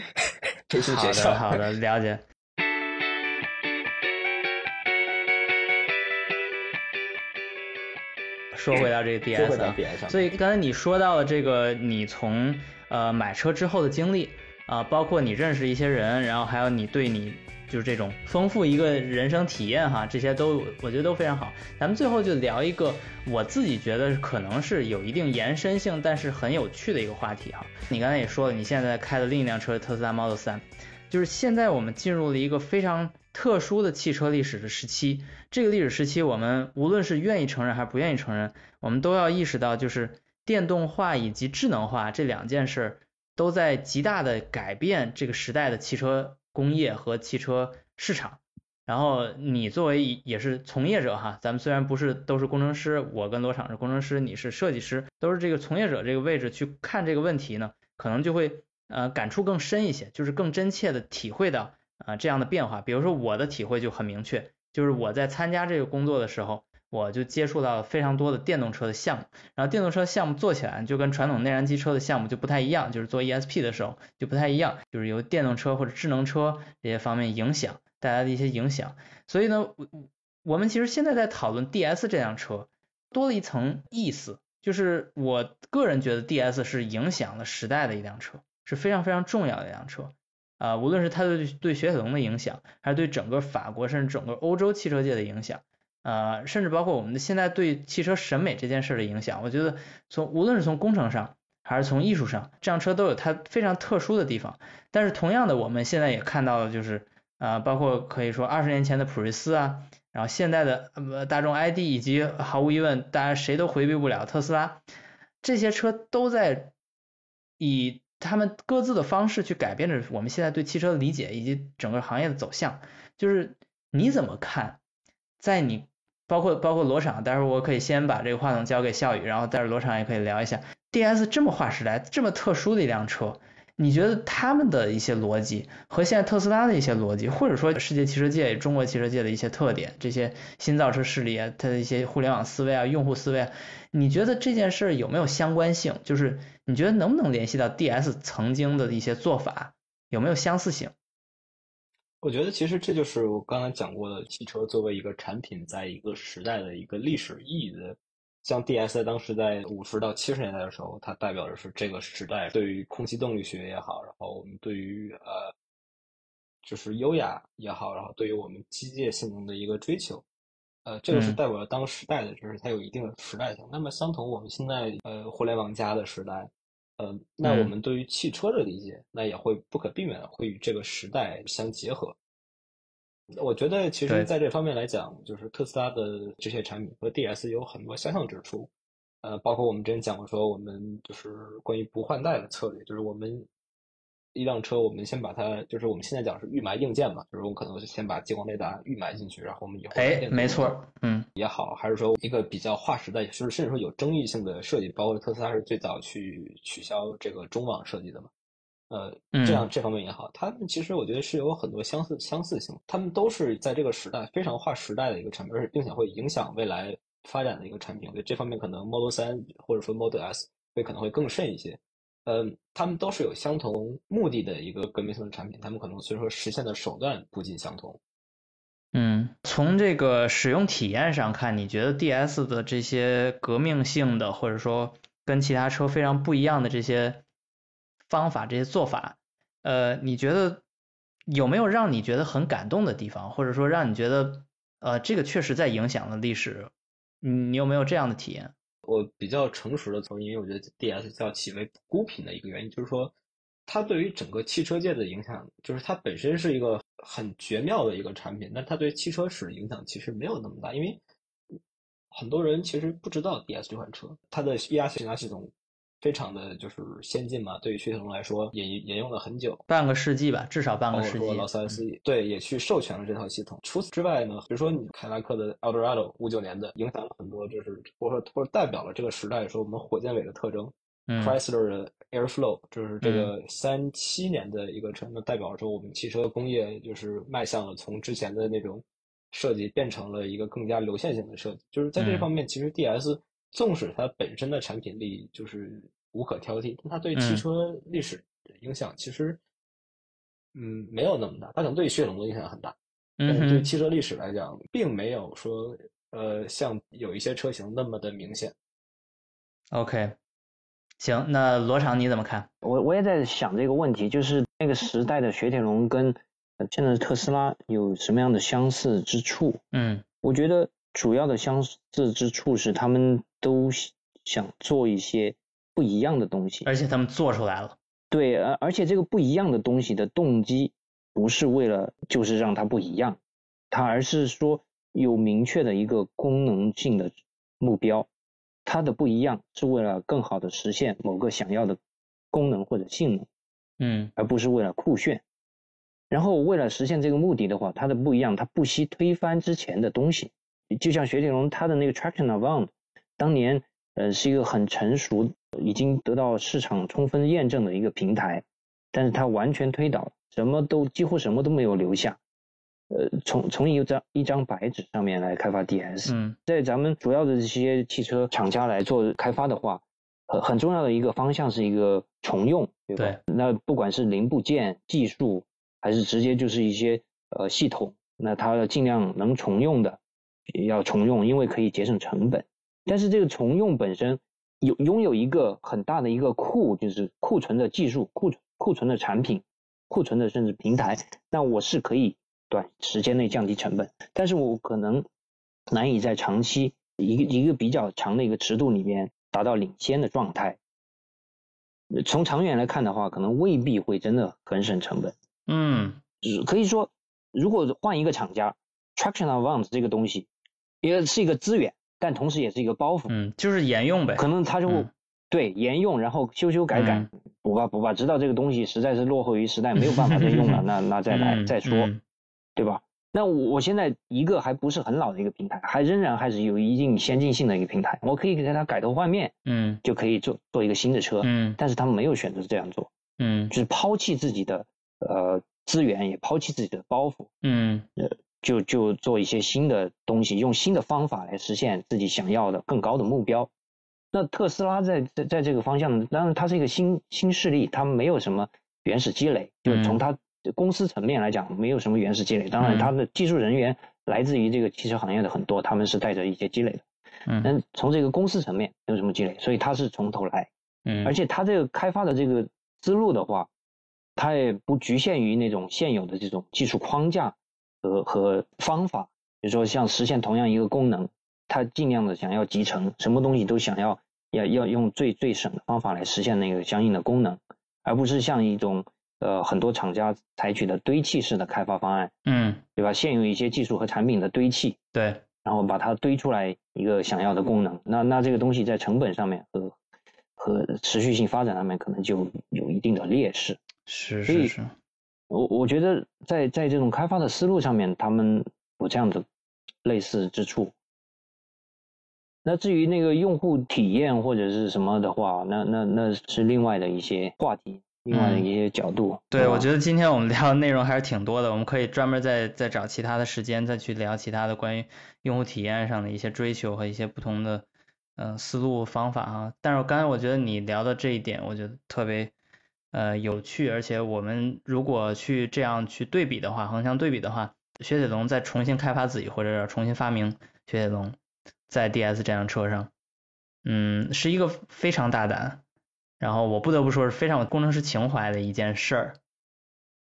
好的，好的，了解。说回到这个 DS，所以刚才你说到了这个，你从呃买车之后的经历。啊，包括你认识一些人，然后还有你对你就是这种丰富一个人生体验哈，这些都我觉得都非常好。咱们最后就聊一个我自己觉得可能是有一定延伸性，但是很有趣的一个话题哈。你刚才也说了，你现在开的另一辆车特斯拉 Model 3，就是现在我们进入了一个非常特殊的汽车历史的时期。这个历史时期，我们无论是愿意承认还是不愿意承认，我们都要意识到，就是电动化以及智能化这两件事。都在极大的改变这个时代的汽车工业和汽车市场。然后你作为也是从业者哈，咱们虽然不是都是工程师，我跟罗厂是工程师，你是设计师，都是这个从业者这个位置去看这个问题呢，可能就会呃感触更深一些，就是更真切的体会到啊这样的变化。比如说我的体会就很明确，就是我在参加这个工作的时候，我就接触到了非常多的电动车的项目，然后电动车项目做起来就跟传统内燃机车的项目就不太一样，就是做 ESP 的时候就不太一样，就是由电动车或者智能车这些方面影响。带来的一些影响，所以呢，我我们其实现在在讨论 DS 这辆车，多了一层意思，就是我个人觉得 DS 是影响了时代的一辆车，是非常非常重要的一辆车啊，无论是它对对雪铁龙的影响，还是对整个法国甚至整个欧洲汽车界的影响，啊，甚至包括我们的现在对汽车审美这件事的影响，我觉得从无论是从工程上还是从艺术上，这辆车都有它非常特殊的地方，但是同样的，我们现在也看到了就是。啊，包括可以说二十年前的普锐斯啊，然后现在的呃大众 ID，以及毫无疑问大家谁都回避不了特斯拉，这些车都在以他们各自的方式去改变着我们现在对汽车的理解以及整个行业的走向。就是你怎么看？在你包括包括罗厂，待会儿我可以先把这个话筒交给笑宇，然后待会儿罗厂也可以聊一下 DS 这么划时代、这么特殊的一辆车。你觉得他们的一些逻辑和现在特斯拉的一些逻辑，或者说世界汽车界、中国汽车界的一些特点，这些新造车势力啊，它的一些互联网思维啊、用户思维，你觉得这件事有没有相关性？就是你觉得能不能联系到 DS 曾经的一些做法，有没有相似性？我觉得其实这就是我刚才讲过的，汽车作为一个产品，在一个时代的一个历史意义的。像 DS 在当时在五十到七十年代的时候，它代表的是这个时代对于空气动力学也好，然后我们对于呃就是优雅也好，然后对于我们机械性能的一个追求，呃，这个是代表了当时代的，就是它有一定的时代性。那么相同我们现在呃互联网加的时代，呃，那我们对于汽车的理解，那也会不可避免的会与这个时代相结合。我觉得，其实在这方面来讲，就是特斯拉的这些产品和 DS 有很多相像之处。呃，包括我们之前讲过，说我们就是关于不换代的策略，就是我们一辆车，我们先把它，就是我们现在讲是预埋硬件嘛，就是我们可能先把激光雷达预埋进去，然后我们以后哎，没错，嗯，也好，还是说一个比较划时代，就是甚至说有争议性的设计，包括特斯拉是最早去取消这个中网设计的嘛。呃，这样这方面也好，他们其实我觉得是有很多相似相似性，他们都是在这个时代非常划时代的一个产品，而且并且会影响未来发展的一个产品。我觉得这方面可能 Model 三或者说 Model S 会可能会更甚一些。嗯，他们都是有相同目的的一个革命性的产品，他们可能虽然说实现的手段不尽相同。嗯，从这个使用体验上看，你觉得 DS 的这些革命性的，或者说跟其他车非常不一样的这些？方法这些做法，呃，你觉得有没有让你觉得很感动的地方，或者说让你觉得，呃，这个确实在影响了历史？你有没有这样的体验？我比较诚实的从，因为我觉得 D S 叫起为孤品的一个原因，就是说它对于整个汽车界的影响，就是它本身是一个很绝妙的一个产品，但它对汽车史的影响其实没有那么大，因为很多人其实不知道 D S 这款车，它的液压悬架系统。非常的就是先进嘛，对于雪铁龙来说也沿用了很久，半个世纪吧，至少半个世纪。劳斯莱斯对也去授权了这套系统。除此之外呢，比如说你凯迪拉克的 Eldorado 五九年的，影响了很多，就是或者说或者代表了这个时代说我们火箭尾的特征。嗯 Chrysler 的 Airflow 就是这个三七年的一个车，那代表着我们汽车工业就是迈向了从之前的那种设计变成了一个更加流线型的设计。就是在这方面，其实 DS。纵使它本身的产品力就是无可挑剔，但它对汽车历史的影响其实，嗯，没有那么大。它可能对雪铁龙的影响很大，但是对汽车历史来讲，并没有说呃像有一些车型那么的明显。OK，行，那罗厂你怎么看？我我也在想这个问题，就是那个时代的雪铁龙跟现在的特斯拉有什么样的相似之处？嗯，我觉得。主要的相似之处是，他们都想做一些不一样的东西，而且他们做出来了。对，而而且这个不一样的东西的动机不是为了就是让它不一样，它而是说有明确的一个功能性的目标，它的不一样是为了更好的实现某个想要的功能或者性能，嗯，而不是为了酷炫。然后为了实现这个目的的话，它的不一样，它不惜推翻之前的东西。就像雪铁龙它的那个 Traction Avant，当年呃是一个很成熟、已经得到市场充分验证的一个平台，但是它完全推倒，什么都几乎什么都没有留下。呃，从从一张一张白纸上面来开发 DS，嗯，在咱们主要的这些汽车厂家来做开发的话，很，很重要的一个方向是一个重用，对吧？那不管是零部件、技术，还是直接就是一些呃系统，那它要尽量能重用的，要重用，因为可以节省成本。但是这个重用本身有拥有一个很大的一个库，就是库存的技术、库存库存的产品、库存的甚至平台，那我是可以。短时间内降低成本，但是我可能难以在长期一个一个比较长的一个尺度里面达到领先的状态。从长远来看的话，可能未必会真的很省成本。嗯，可以说，如果换一个厂家，Traction Avant 这个东西也是一个资源，但同时也是一个包袱。嗯，就是沿用呗。可能他就对沿用，然后修修改改，补吧补吧，直到这个东西实在是落后于时代，没有办法再用了，那那再来再说。对吧？那我现在一个还不是很老的一个平台，还仍然还是有一定先进性的一个平台，我可以给它改头换面，嗯，就可以做做一个新的车，嗯，但是他们没有选择这样做，嗯，就是抛弃自己的呃资源，也抛弃自己的包袱，嗯，呃，就就做一些新的东西，用新的方法来实现自己想要的更高的目标。那特斯拉在在在这个方向，当然它是一个新新势力，它没有什么原始积累，就从它。公司层面来讲，没有什么原始积累。当然，它的技术人员来自于这个汽车行业的很多，他们是带着一些积累的。嗯，但从这个公司层面没有什么积累，所以它是从头来。嗯，而且它这个开发的这个思路的话，它也不局限于那种现有的这种技术框架和和方法。比如说，像实现同样一个功能，它尽量的想要集成，什么东西都想要要要用最最省的方法来实现那个相应的功能，而不是像一种。呃，很多厂家采取的堆砌式的开发方案，嗯，对吧？现有一些技术和产品的堆砌，对，然后把它堆出来一个想要的功能，那那这个东西在成本上面和和持续性发展上面可能就有一定的劣势。是是是，我我觉得在在这种开发的思路上面，他们有这样的类似之处。那至于那个用户体验或者是什么的话，那那那是另外的一些话题。另外的一些角度，对我觉得今天我们聊的内容还是挺多的，我们可以专门再再找其他的时间再去聊其他的关于用户体验上的一些追求和一些不同的嗯思路方法啊。但是我刚才我觉得你聊的这一点，我觉得特别呃有趣，而且我们如果去这样去对比的话，横向对比的话，雪铁龙再重新开发自己或者重新发明雪铁龙在 DS 这辆车上，嗯，是一个非常大胆。然后我不得不说是非常有工程师情怀的一件事儿，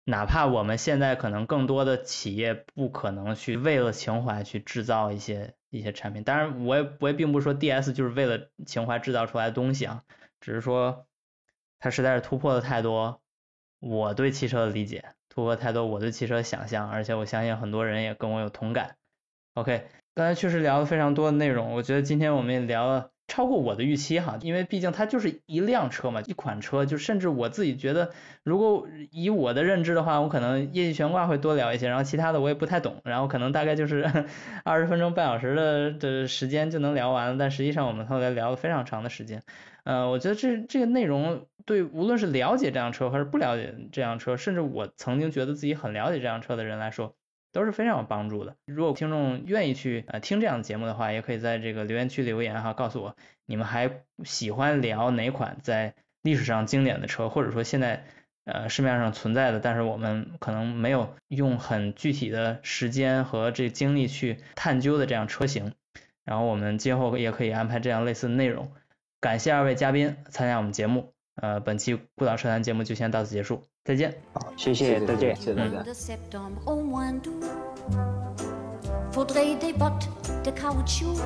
哪怕我们现在可能更多的企业不可能去为了情怀去制造一些一些产品，当然我也我也并不是说 DS 就是为了情怀制造出来的东西啊，只是说它实在是突破了太多我对汽车的理解，突破太多我对汽车的想象，而且我相信很多人也跟我有同感。OK，刚才确实聊了非常多的内容，我觉得今天我们也聊了。超过我的预期哈，因为毕竟它就是一辆车嘛，一款车，就甚至我自己觉得，如果以我的认知的话，我可能业绩悬挂会多聊一些，然后其他的我也不太懂，然后可能大概就是 二十分钟半小时的的时间就能聊完了，但实际上我们后来聊了非常长的时间，呃，我觉得这这个内容对无论是了解这辆车还是不了解这辆车，甚至我曾经觉得自己很了解这辆车的人来说。都是非常有帮助的。如果听众愿意去呃听这样的节目的话，也可以在这个留言区留言哈，告诉我你们还喜欢聊哪款在历史上经典的车，或者说现在呃市面上存在的，但是我们可能没有用很具体的时间和这精力去探究的这样车型。然后我们今后也可以安排这样类似的内容。感谢二位嘉宾参加我们节目。呃，本期孤岛车谈节目就先到此结束，再见。好，谢谢，再见，谢谢大家。Faudrait des bottes de caoutchouc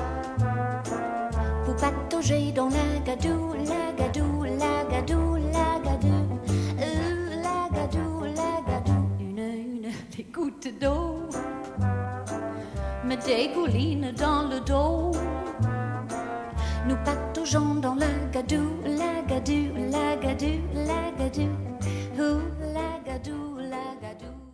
pour patauger dans la gadoue, la gadoue, la gadoue, la gadoue, euh, la gadoue, la gadoue. Une, une des gouttes d'eau me dégouline dans le dos. Nous pataugeons dans la gadou, la gadou, la gadou, la gadou, la gadou, la gadou.